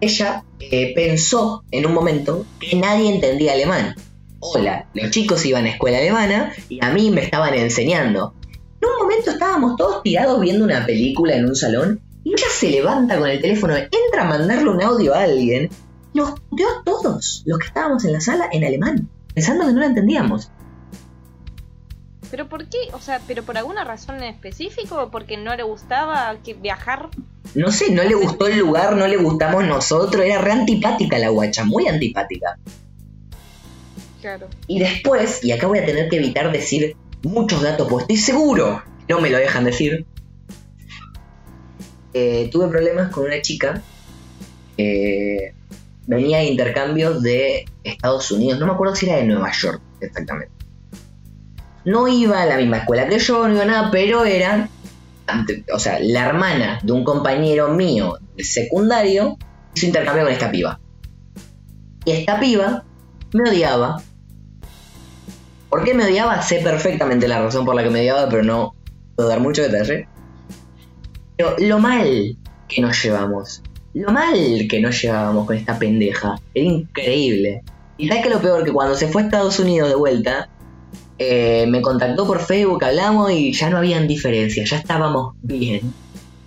Ella eh, pensó en un momento que nadie entendía alemán. Hola, los chicos iban a escuela alemana y a mí me estaban enseñando. En un momento estábamos todos tirados viendo una película en un salón y ella se levanta con el teléfono, entra a mandarle un audio a alguien, nos dio a todos los que estábamos en la sala en alemán, pensando que no lo entendíamos. ¿Pero por qué? O sea, ¿pero por alguna razón en específico? ¿O porque no le gustaba que viajar? No sé, no le gustó el lugar, no le gustamos nosotros, era re antipática la guacha, muy antipática. Claro. Y después, y acá voy a tener que evitar decir muchos datos, porque estoy seguro no me lo dejan decir. Eh, tuve problemas con una chica que venía de intercambios de Estados Unidos, no me acuerdo si era de Nueva York exactamente. No iba a la misma escuela que yo, no iba nada, pero era, o sea, la hermana de un compañero mío del secundario hizo intercambio con esta piba. Y esta piba me odiaba. ¿Por qué me odiaba? Sé perfectamente la razón por la que me odiaba, pero no puedo dar mucho detalle. Pero lo mal que nos llevamos. Lo mal que nos llevábamos con esta pendeja. Era increíble. Y sabes que lo peor, que cuando se fue a Estados Unidos de vuelta, eh, me contactó por Facebook, hablamos y ya no habían diferencias, ya estábamos bien.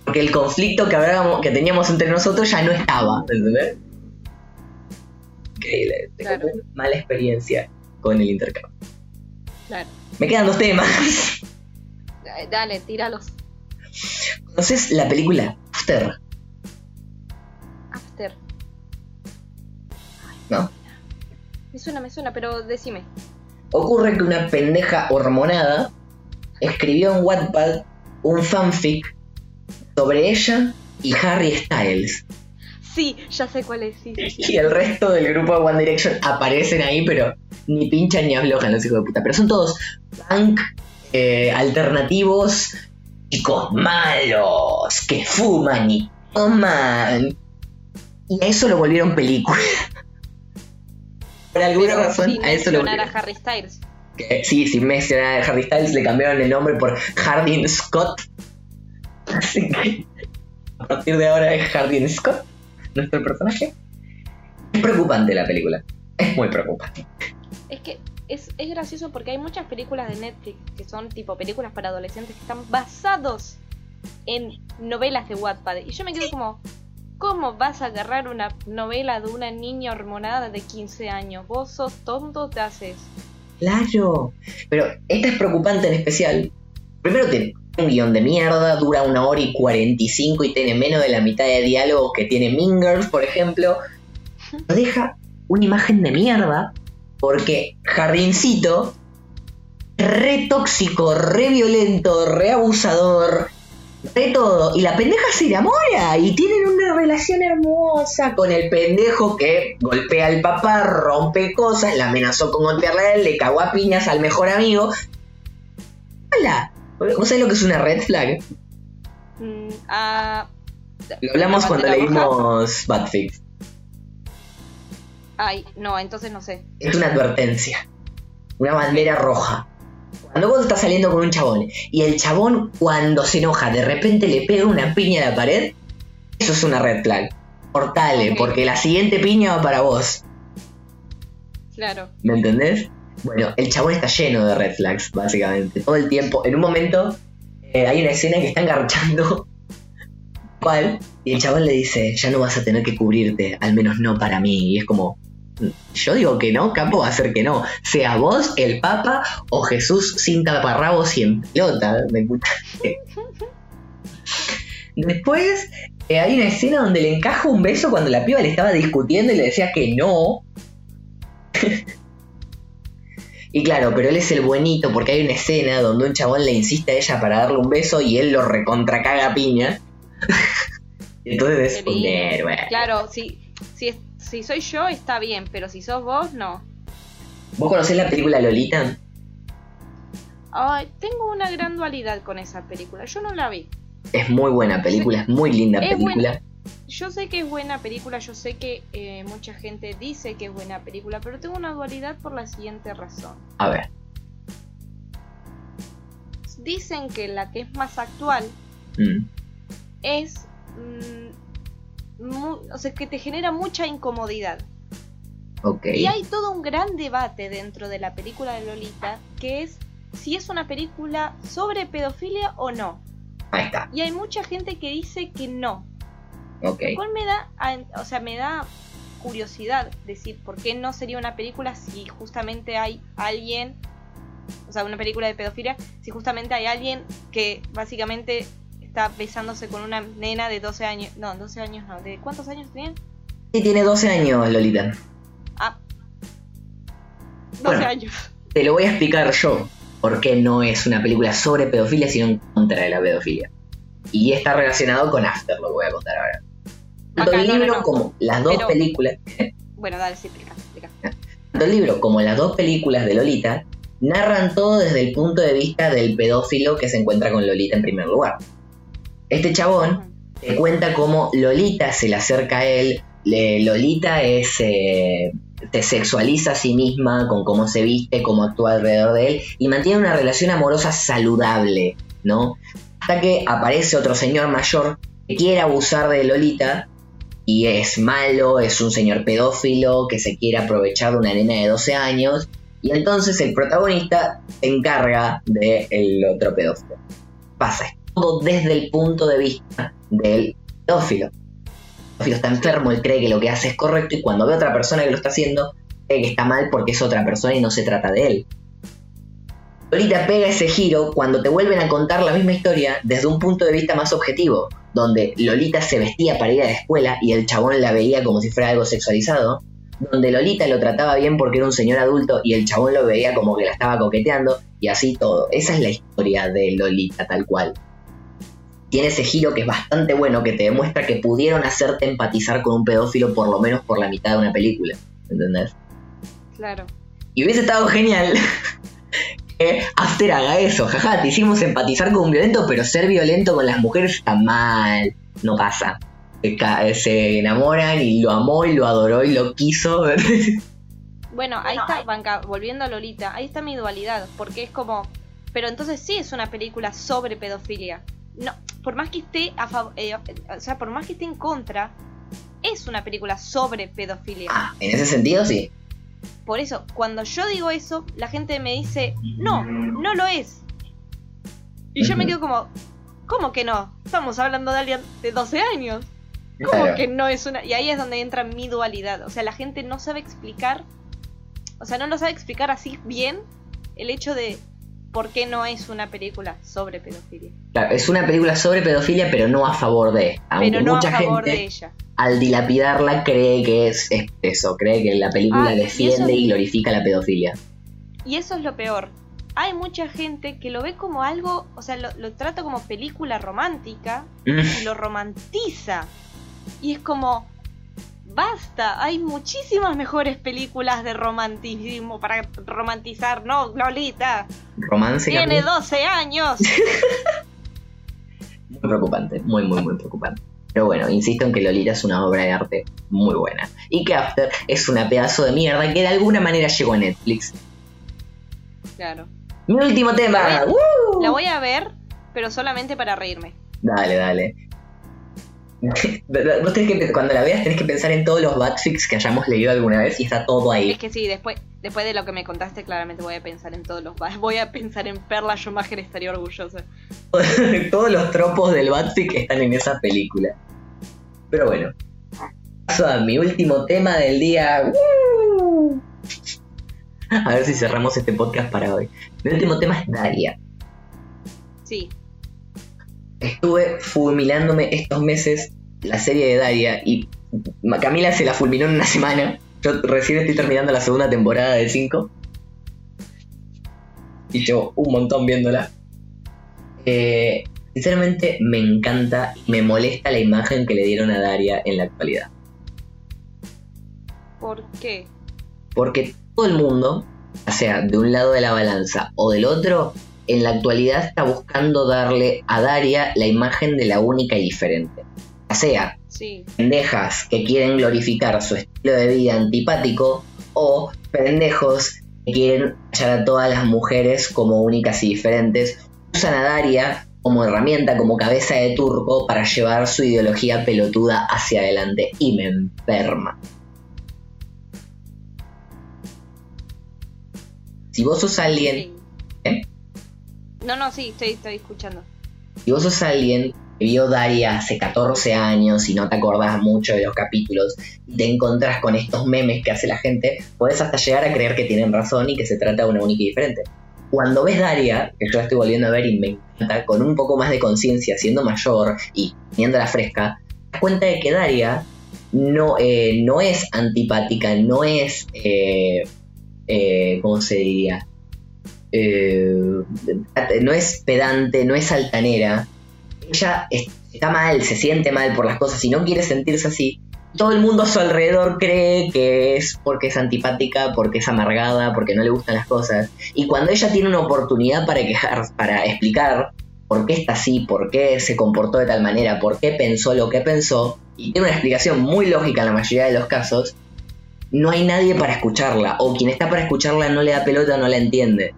Porque el conflicto que, hablábamos, que teníamos entre nosotros ya no estaba, ¿entendés? Increíble. Claro. mala experiencia con el intercambio. Claro. Me quedan dos temas. Dale, tíralos. ¿Conoces la película After? After. ¿No? Me suena, me suena, pero decime. Ocurre que una pendeja hormonada escribió en Wattpad un fanfic sobre ella y Harry Styles. Sí, ya sé cuál es, sí. Y el resto del grupo de One Direction aparecen ahí, pero ni pinchan ni aflojan los hijos de puta. Pero son todos punk, eh, alternativos, chicos malos, que fuman y toman. Y a eso lo volvieron película. Por alguna Pero razón, sin a eso lo volvieron. a Harry Styles. Que, sí, sin mencionar a Harry Styles, le cambiaron el nombre por Hardin Scott. Así que a partir de ahora es Hardin Scott, nuestro personaje. Es preocupante la película. Es muy preocupante. Es que es, es gracioso porque hay muchas películas de Netflix que son tipo películas para adolescentes que están basados en novelas de Wattpad. Y yo me quedo como, ¿cómo vas a agarrar una novela de una niña hormonada de 15 años? ¿Vos sos tonto? ¿Te haces? Claro. Pero esta es preocupante en especial. Primero tiene un guion de mierda, dura una hora y 45 y tiene menos de la mitad de diálogos que tiene Mingers, por ejemplo. Nos deja una imagen de mierda porque Jardincito, re tóxico, re violento, re abusador, re todo. Y la pendeja se enamora y tienen una relación hermosa con el pendejo que golpea al papá, rompe cosas, la amenazó con él, le cagó a piñas al mejor amigo. Hola. ¿Vos sabés lo que es una red flag? Mm, ah, Lo hablamos ¿La cuando leímos Batfix. Ay, no, entonces no sé. Es una advertencia. Una bandera roja. Cuando vos estás saliendo con un chabón y el chabón cuando se enoja de repente le pega una piña a la pared, eso es una red flag. Cortale, porque la siguiente piña va para vos. Claro. ¿Me entendés? Bueno, el chabón está lleno de red flags, básicamente. Todo el tiempo. En un momento eh, hay una escena que están garchando. ¿Cuál? Y el chabón le dice, ya no vas a tener que cubrirte, al menos no para mí. Y es como, yo digo que no, capo va a ser que no. Sea vos, el Papa o Jesús sin taparrabos y en pelota. Después eh, hay una escena donde le encaja un beso cuando la piba le estaba discutiendo y le decía que no. y claro, pero él es el buenito porque hay una escena donde un chabón le insiste a ella para darle un beso y él lo recontracaga piña. Entonces es un héroe. Claro, si, si, si soy yo está bien, pero si sos vos, no. ¿Vos conocés la película Lolita? Ay, tengo una gran dualidad con esa película. Yo no la vi. Es muy buena película, es muy linda Es película. Yo sé que es buena película, yo sé que eh, mucha gente dice que es buena película, pero tengo una dualidad por la siguiente razón. A ver. Dicen que la que es más actual mm, es... mm, o sea, que te genera mucha incomodidad. ok. Y hay todo un gran debate dentro de la película de Lolita, que es si es una película sobre pedofilia o no. Ahí está. Y hay mucha gente que dice que no, Ok. Lo cual me da, o sea, me da curiosidad decir por qué no sería una película si justamente hay alguien, o sea, una película de pedofilia, si justamente hay alguien que básicamente está besándose con una nena de 12 años, no, 12 años no, ¿de cuántos años tenían? Sí, tiene 12 años, Lolita. Ah, 12 Bueno. años. Te lo voy a explicar yo por qué no es una película sobre pedofilia, sino en contra de la pedofilia. Y está relacionado con After, lo que voy a contar ahora. Tanto Acá, el no, no, libro no. como las dos Pero- películas, Bueno, dale, sí, explica, explica. tanto el libro como las dos películas de Lolita narran todo desde el punto de vista del pedófilo que se encuentra con Lolita en primer lugar. Este chabón te cuenta cómo Lolita se le acerca a él, le- Lolita es, eh, te sexualiza a sí misma con cómo se viste, cómo actúa alrededor de él y mantiene una relación amorosa saludable, ¿no? Hasta que aparece otro señor mayor que quiere abusar de Lolita y es malo, es un señor pedófilo que se quiere aprovechar de una nena de 12 años y entonces el protagonista se encarga del otro pedófilo. Pasa, todo desde el punto de vista del pedófilo. El pedófilo está enfermo, él cree que lo que hace es correcto y cuando ve a otra persona que lo está haciendo, cree que está mal porque es otra persona y no se trata de él. Lolita pega ese giro cuando te vuelven a contar la misma historia desde un punto de vista más objetivo, donde Lolita se vestía para ir a la escuela y el chabón la veía como si fuera algo sexualizado, donde Lolita lo trataba bien porque era un señor adulto y el chabón lo veía como que la estaba coqueteando y así todo. Esa es la historia de Lolita tal cual. Tiene ese giro que es bastante bueno, que te demuestra que pudieron hacerte empatizar con un pedófilo por lo menos por la mitad de una película. ¿Entendés? Claro. Y hubiese estado genial que After haga eso. Jaja, te hicimos empatizar con un violento, pero ser violento con las mujeres está mal. No pasa. Se, enamoran y lo amó y lo adoró y lo quiso. Bueno, ahí está, Banca, volviendo a Lolita, ahí está mi dualidad, porque es como, pero entonces sí es una película sobre pedofilia. No, por más que esté a favor, o sea, por más que esté en contra, es una película sobre pedofilia. ah, en ese sentido sí. Por eso, cuando yo digo eso, la gente me dice, no, no lo es. Y yo me quedo como, ¿cómo que no? Estamos hablando de alguien de 12 años. ¿Cómo Claro. que no es una.? Y ahí es donde entra mi dualidad. O sea, la gente no sabe explicar. O sea, no lo sabe explicar así bien el hecho de por qué no es una película sobre pedofilia. Claro, es una película sobre pedofilia, pero no a favor de. Aunque pero no a mucha favor gente, de ella. al dilapidarla, cree que es, es eso. Cree que la película Ah, y defiende y glorifica la pedofilia. Y eso es lo peor. Hay mucha gente que lo ve como algo. O sea, lo, lo trata como película romántica Mm. y lo romantiza. Y es como. Basta, hay muchísimas mejores películas de romanticismo para romantizar, ¿no? Lolita, Romance tiene Camila. 12 años. Muy preocupante, muy, muy, muy preocupante. Pero bueno, insisto en que Lolita es una obra de arte muy buena. Y que After es una pedazo de mierda que de alguna manera llegó a Netflix. Claro. Mi último tema. ¡Woo! La voy a ver, pero solamente para reírme. Dale, dale. Vos tenés que, cuando la veas tenés que pensar en todos los batfics que hayamos leído alguna vez y está todo Es ahí. que sí, después, después de lo que me contaste, claramente voy a pensar en todos los. Voy a pensar en Perla Schumacher, estaría orgullosa. todos los tropos del batfic están en esa película. Pero bueno. Paso a mi último tema del día. ¡Woo! A ver si cerramos este podcast para hoy. Mi último tema es Daria. Sí, Estuve fulminándome estos meses la serie de Daria y Camila se la fulminó en una semana. Yo recién estoy terminando la segunda temporada de 5. Y llevo un montón viéndola. Eh, sinceramente me encanta y me molesta la imagen que le dieron a Daria en la actualidad. ¿por qué? Porque todo el mundo, o sea, de un lado de la balanza o del otro, en la actualidad está buscando darle a Daria la imagen de la única y diferente. O sea, Sí, pendejas que quieren glorificar su estilo de vida antipático o pendejos que quieren hallar a todas las mujeres como únicas y diferentes. Usan a Daria como herramienta, como cabeza de turco para llevar su ideología pelotuda hacia adelante y me enferma. Si vos sos alguien. No, no, sí, estoy, estoy escuchando. Si vos sos alguien vio Daria hace 14 años y no te acordás mucho de los capítulos y te encontrás con estos memes que hace la gente, podés hasta llegar a creer que tienen razón y que se trata de una única y diferente. Cuando ves Daria, que yo la estoy volviendo a ver y me encanta, con un poco más de conciencia, siendo mayor y la fresca, te das cuenta de que Daria no, eh, no es antipática, no es, eh, eh, ¿cómo se diría? No es pedante, no es altanera, ella está mal, se siente mal por las cosas y no quiere sentirse así, todo el mundo a su alrededor cree que es porque es antipática, porque es amargada, porque no le gustan las cosas. Y cuando ella tiene una oportunidad para quejar, para explicar por qué está así, por qué se comportó de tal manera, por qué pensó lo que pensó, y tiene una explicación muy lógica en la mayoría de los casos, no hay nadie para escucharla, o quien está para escucharla no le da pelota o no la entiende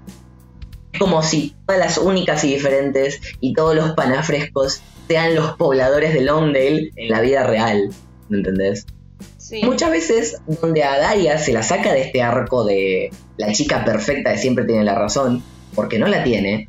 como si todas las únicas y diferentes y todos los panafrescos sean los pobladores de Longdale en la vida real. ¿Me entendés? Sí. Muchas veces donde a Daria se la saca de este arco de la chica perfecta que siempre tiene la razón, porque no la tiene,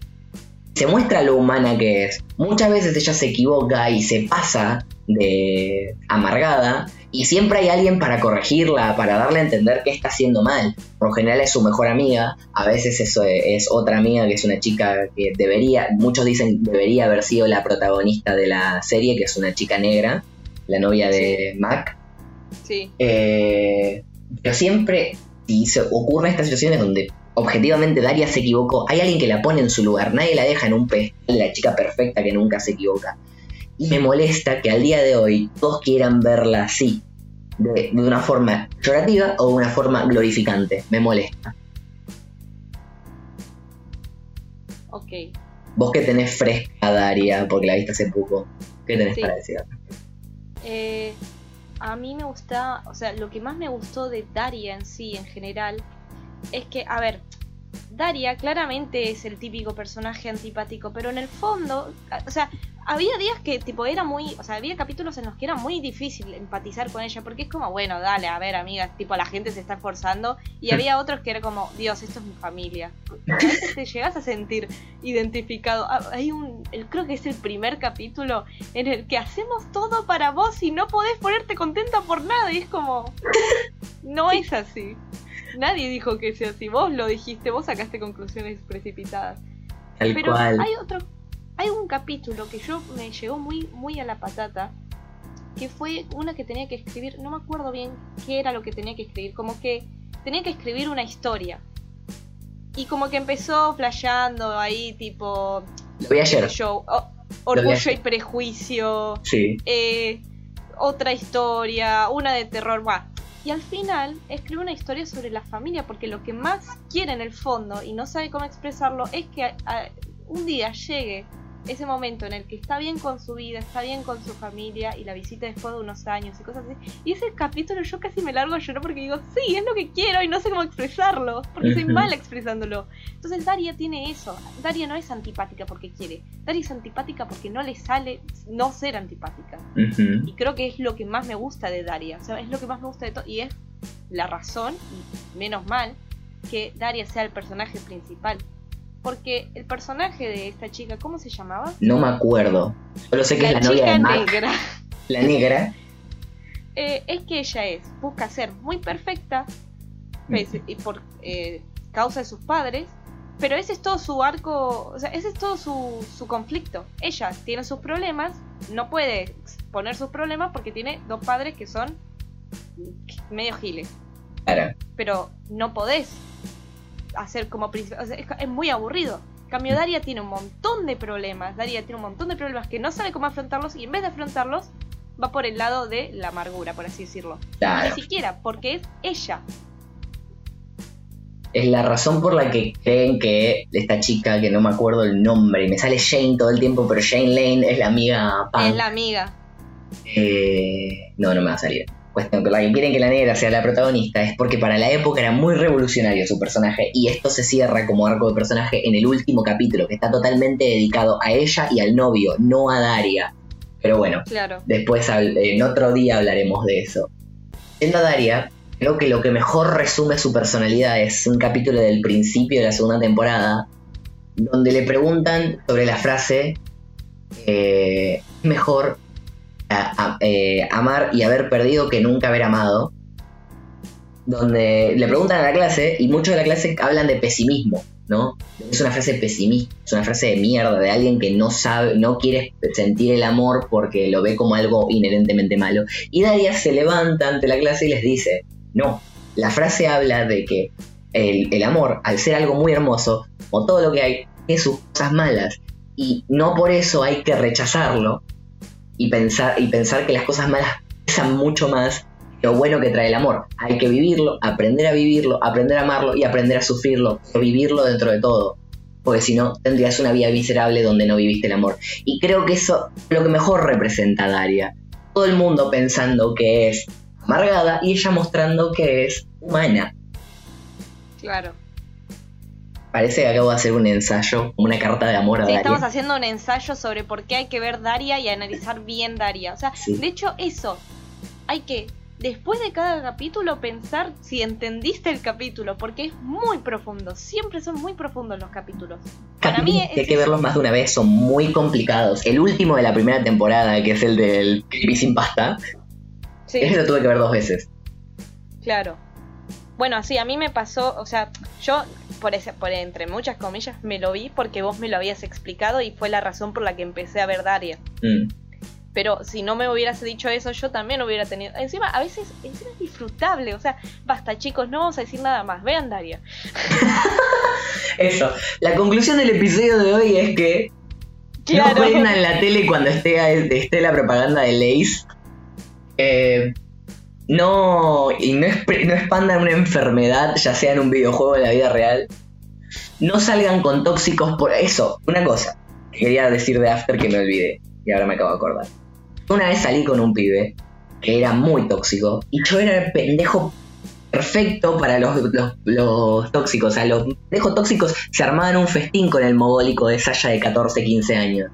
se muestra lo humana que es. Muchas veces ella se equivoca y se pasa de amargada y siempre hay alguien para corregirla, para darle a entender que está haciendo mal. Por lo general es su mejor amiga, a veces eso es otra amiga que es una chica que debería, muchos dicen debería haber sido la protagonista de la serie, que es una chica negra, la novia de Mac. Sí. Eh, pero siempre, si se ocurren estas situaciones donde objetivamente Daria se equivocó, hay alguien que la pone en su lugar, nadie la deja en un pez, la chica perfecta que nunca se equivoca. Y me molesta que al día de hoy todos quieran verla así, de, una forma llorativa o de una forma glorificante. Me molesta. Ok. Vos que tenés fresca, Daria, porque la viste hace poco, ¿qué tenés para decir? Eh, a mí me gusta, o sea, lo que más me gustó de Daria en sí, en general, es que, a ver, Daria claramente es el típico personaje antipático, pero en el fondo, o sea, había días que tipo era muy, o sea, había capítulos en los que era muy difícil empatizar con ella, porque es como, bueno, dale, a ver, amiga, tipo la gente se está esforzando, y había otros que era como, Dios, esto es mi familia. Te llegas a sentir identificado. Ah, hay un, creo que es el primer capítulo en el que hacemos todo para vos y no podés ponerte contenta por nada, y es como, no es así. Nadie dijo que sea así, vos lo dijiste, vos sacaste conclusiones precipitadas. Pero hay otro hay un capítulo que yo me llegó muy, muy a la patata, que fue una que tenía que escribir, no me acuerdo bien qué era lo que tenía que escribir, como que tenía que escribir una historia. Y como que empezó flasheando ahí, tipo. Lo vi ayer. Show, orgullo y prejuicio. Sí. Eh, otra historia, una de terror. va y al final escribe una historia sobre la familia, porque lo que más quiere en el fondo y no sabe cómo expresarlo es que un día llegue ese momento en el que está bien con su vida, está bien con su familia y la visita después de unos años y cosas así. Y ese capítulo yo casi me largo a llorar porque digo, sí, es lo que quiero y no sé cómo expresarlo, porque soy mala expresándolo. Entonces Daria tiene eso. Daria no es antipática porque quiere. Daria es antipática porque no le sale no ser antipática. Y creo que es lo que más me gusta de Daria. O sea, es lo que más me gusta de todo. Y es la razón, y menos mal, que Daria sea el personaje principal porque el personaje de esta chica, ¿cómo se llamaba? No me acuerdo. Solo sé que es la novia de Mac. negra. La negra. Eh, es que ella es, busca ser muy perfecta y por eh, causa de sus padres, pero ese es todo su arco, o sea, ese es todo su, su conflicto. Ella tiene sus problemas, no puede poner sus problemas porque tiene dos padres que son medio giles. Claro. Pero no podés hacer como principal. es, muy aburrido. cambio, Daria tiene un montón de problemas. Daria tiene un montón de problemas que no sabe cómo afrontarlos y en vez de afrontarlos, va por el lado de la amargura, por así decirlo. Ni siquiera, porque es ella. Es la razón por la que creen que esta chica, que no me acuerdo el nombre, me sale Jane todo el tiempo, pero Jane Lane es la amiga Es la amiga. Eh, no, no me va a salir cuestión que la que quieren que la negra sea la protagonista es porque para la época era muy revolucionario su personaje y esto se cierra como arco de personaje en el último capítulo que está totalmente dedicado a ella y al novio, no a Daria. Pero bueno, después en otro día hablaremos de eso. Siendo Daria, creo que lo que mejor resume su personalidad es un capítulo del principio de la segunda temporada donde le preguntan sobre la frase eh, es mejor eh, amar y haber perdido que nunca haber amado. Donde le preguntan a la clase y muchos de la clase hablan de pesimismo, ¿no? Es una frase pesimista, es una frase de mierda, de alguien que no sabe, no quiere sentir el amor porque lo ve como algo inherentemente malo. Y Daria se levanta ante la clase y les dice, no, la frase habla de que el, amor, al ser algo muy hermoso, como todo lo que hay, tiene sus cosas malas. Y no por eso hay que rechazarlo y pensar, y pensar que las cosas malas pesan mucho más que lo bueno que trae el amor. Hay que vivirlo, aprender a vivirlo, aprender a amarlo y aprender a sufrirlo, pero vivirlo dentro de todo. Porque si no, tendrías una vida miserable donde no viviste el amor. Y creo que eso es lo que mejor representa a Daria. Todo el mundo pensando que es amargada y ella mostrando que es humana. Claro. Parece que acabo de hacer un ensayo, una carta de amor a Sí, Daria. estamos haciendo un ensayo sobre por qué hay que ver Daria y analizar bien Daria. O sea, Sí. de hecho, eso. Hay que, después de cada capítulo, pensar si entendiste el capítulo, porque es muy profundo. Siempre son muy profundos los capítulos. Para mí Capítulos que hay es que verlos más de una vez, son muy complicados. El último de la primera temporada, que es el del creepy sin pasta, Sí, ese lo tuve que ver dos veces. claro. Bueno, sí, a mí me pasó, o sea, yo, por, ese, por entre muchas comillas, me lo vi porque vos me lo habías explicado y fue la razón por la que empecé a ver Daria. Mm. Pero si no me hubieras dicho eso, yo también hubiera tenido. Encima, a veces, encima es disfrutable. O sea, basta, chicos, no vamos a decir nada más. Vean Daria. Eso. La conclusión del episodio de hoy es que Claro. no prendan la tele cuando esté, esté la propaganda de Lays. Eh, no, y no, no expandan una enfermedad, ya sea en un videojuego o en la vida real. No salgan con tóxicos por eso. Una cosa que quería decir de After que me olvidé y ahora me acabo de acordar. Una vez salí con un pibe que era muy tóxico y yo era el pendejo perfecto para los, los, los tóxicos. O sea, los pendejos tóxicos se armaban un festín con el mogólico de Sasha de 14, 15 años.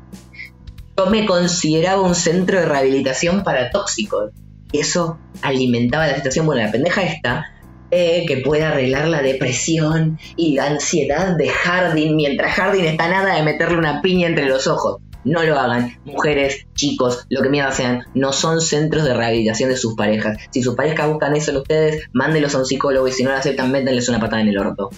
Yo me consideraba un centro de rehabilitación para tóxicos. Eso alimentaba la situación. Bueno, la pendeja esta eh, que puede arreglar la depresión y la ansiedad de Hardin mientras Hardin está nada de meterle una piña entre los ojos. No lo hagan. Mujeres, chicos, lo que mierda sean, no son centros de rehabilitación de sus parejas. Si sus parejas buscan eso en ustedes, mándenlos a un psicólogo y si no lo aceptan, métanles una patada en el orto.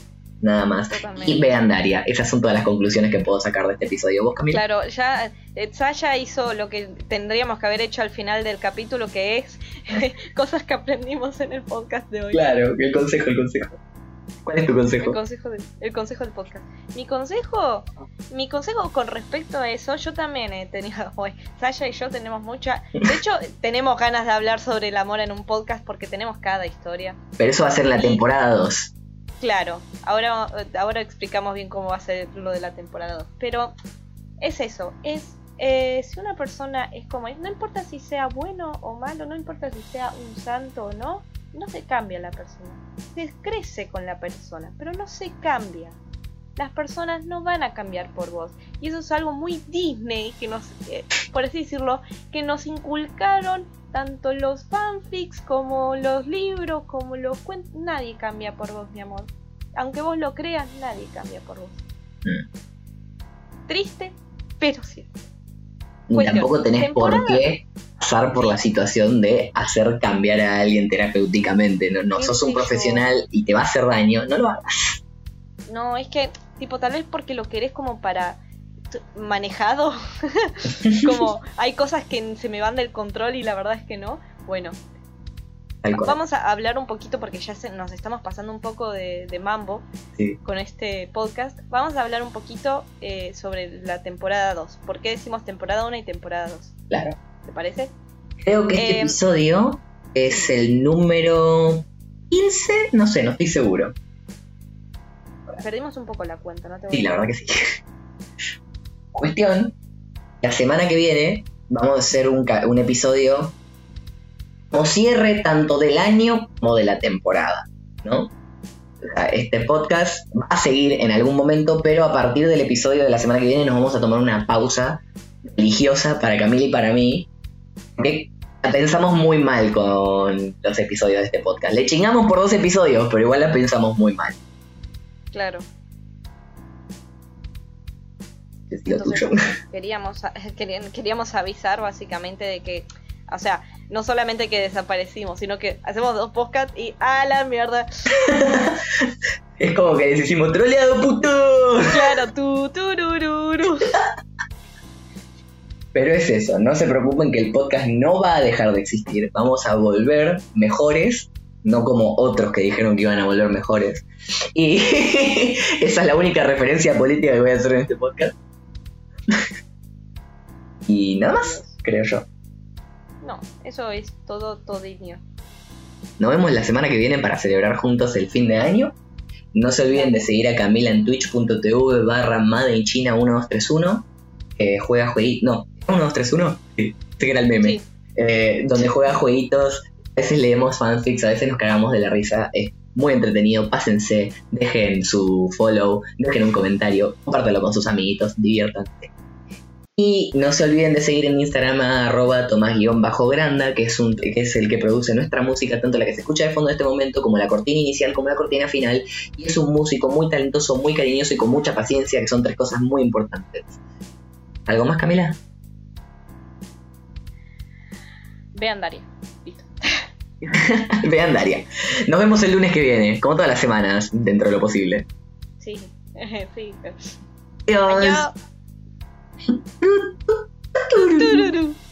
Nada más. Totalmente. Y vean Daria. Esas son todas las conclusiones que puedo sacar de este episodio. ¿Vos, Camila? Claro, ya eh, Sasha hizo lo que tendríamos que haber hecho al final del capítulo, que es cosas que aprendimos en el podcast de hoy. Claro, el consejo, el consejo. ¿Cuál es tu El consejo? de- el consejo del podcast. Mi consejo, mi consejo con respecto a eso, yo también he tenido, bueno, Sasha y yo tenemos mucha, de hecho tenemos ganas de hablar sobre el amor en un podcast porque tenemos cada historia. Pero eso va a ser la temporada 2. Claro, ahora, ahora explicamos bien cómo va a ser lo de la temporada 2. Pero es eso, es eh, si una persona es como es, no importa si sea bueno o malo, no importa si sea un santo o no, no se cambia la persona. Se crece con la persona, pero no se cambia. Las personas no van a cambiar por vos. Y eso es algo muy Disney, que nos, eh, por así decirlo, que nos inculcaron tanto los fanfics como los libros, como los cuentos. Nadie cambia por vos, mi amor. Aunque vos lo creas, nadie cambia por vos. Triste, pero cierto. Ni Cuestión, tampoco tenés por qué pasar por la situación de hacer cambiar a alguien terapéuticamente. No, no ¿Qué sos un profesional y te va a hacer daño. No lo hagas. No, es que, tipo, tal vez porque lo querés como para manejado. como hay cosas que se me van del control y la verdad es que no. Bueno, vamos a hablar un poquito porque ya se- nos estamos pasando un poco de, de mambo Sí. con este podcast. Vamos a hablar un poquito eh, sobre la temporada 2. ¿Por qué decimos temporada 1 y temporada 2? Claro. ¿Te parece? Creo que este Eh, episodio es el número 15. No sé, no estoy seguro. Perdimos un poco la cuenta, ¿no? Te voy Sí, a- la verdad que sí. Cuestión, la semana que viene vamos a hacer un, un episodio como cierre tanto del año como de la temporada, ¿no? Este podcast va a seguir en algún momento, pero a partir del episodio de la semana que viene nos vamos a tomar una pausa religiosa para Camila y para mí, porque la pensamos muy mal con los episodios de este podcast. Le chingamos por dos episodios, pero igual la pensamos muy mal. Claro. Entonces, queríamos, queríamos avisar básicamente de que, o sea, no solamente que desaparecimos, sino que hacemos dos podcasts y ¡a la mierda! Es como que les hicimos troleado, puto. Claro, tu, turururu. Pero es eso, no se preocupen que el podcast no va a dejar de existir. Vamos a volver mejores, no como otros que dijeron que iban a volver mejores. Y esa es la única referencia política que voy a hacer en este podcast. y nada más, creo yo. No, eso es todo todinio. Nos vemos la semana que viene para celebrar juntos el fin de año. No se olviden de seguir a Camila en twitch.tv barra China 1231. Que juega jueguitos. No, ¿era 1231? Sí, que era el meme. Sí, Eh, donde juega jueguitos. A veces leemos fanfics, a veces nos cagamos de la risa. Es muy entretenido. Pásense, dejen su follow, dejen un comentario, compártelo con sus amiguitos, diviértanse. Y no se olviden de seguir en Instagram arroba tomás-granda, que es, que es el que produce nuestra música, tanto la que se escucha de fondo en este momento, como la cortina inicial, como la cortina final. Y es un músico muy talentoso, muy cariñoso y con mucha paciencia, que son tres cosas muy importantes. ¿Algo más, Camila? vean Daria. Listo. Vean Daria. Nos vemos el lunes que viene, como todas las semanas, dentro de lo posible. Sí, sí. Adiós. Adiós.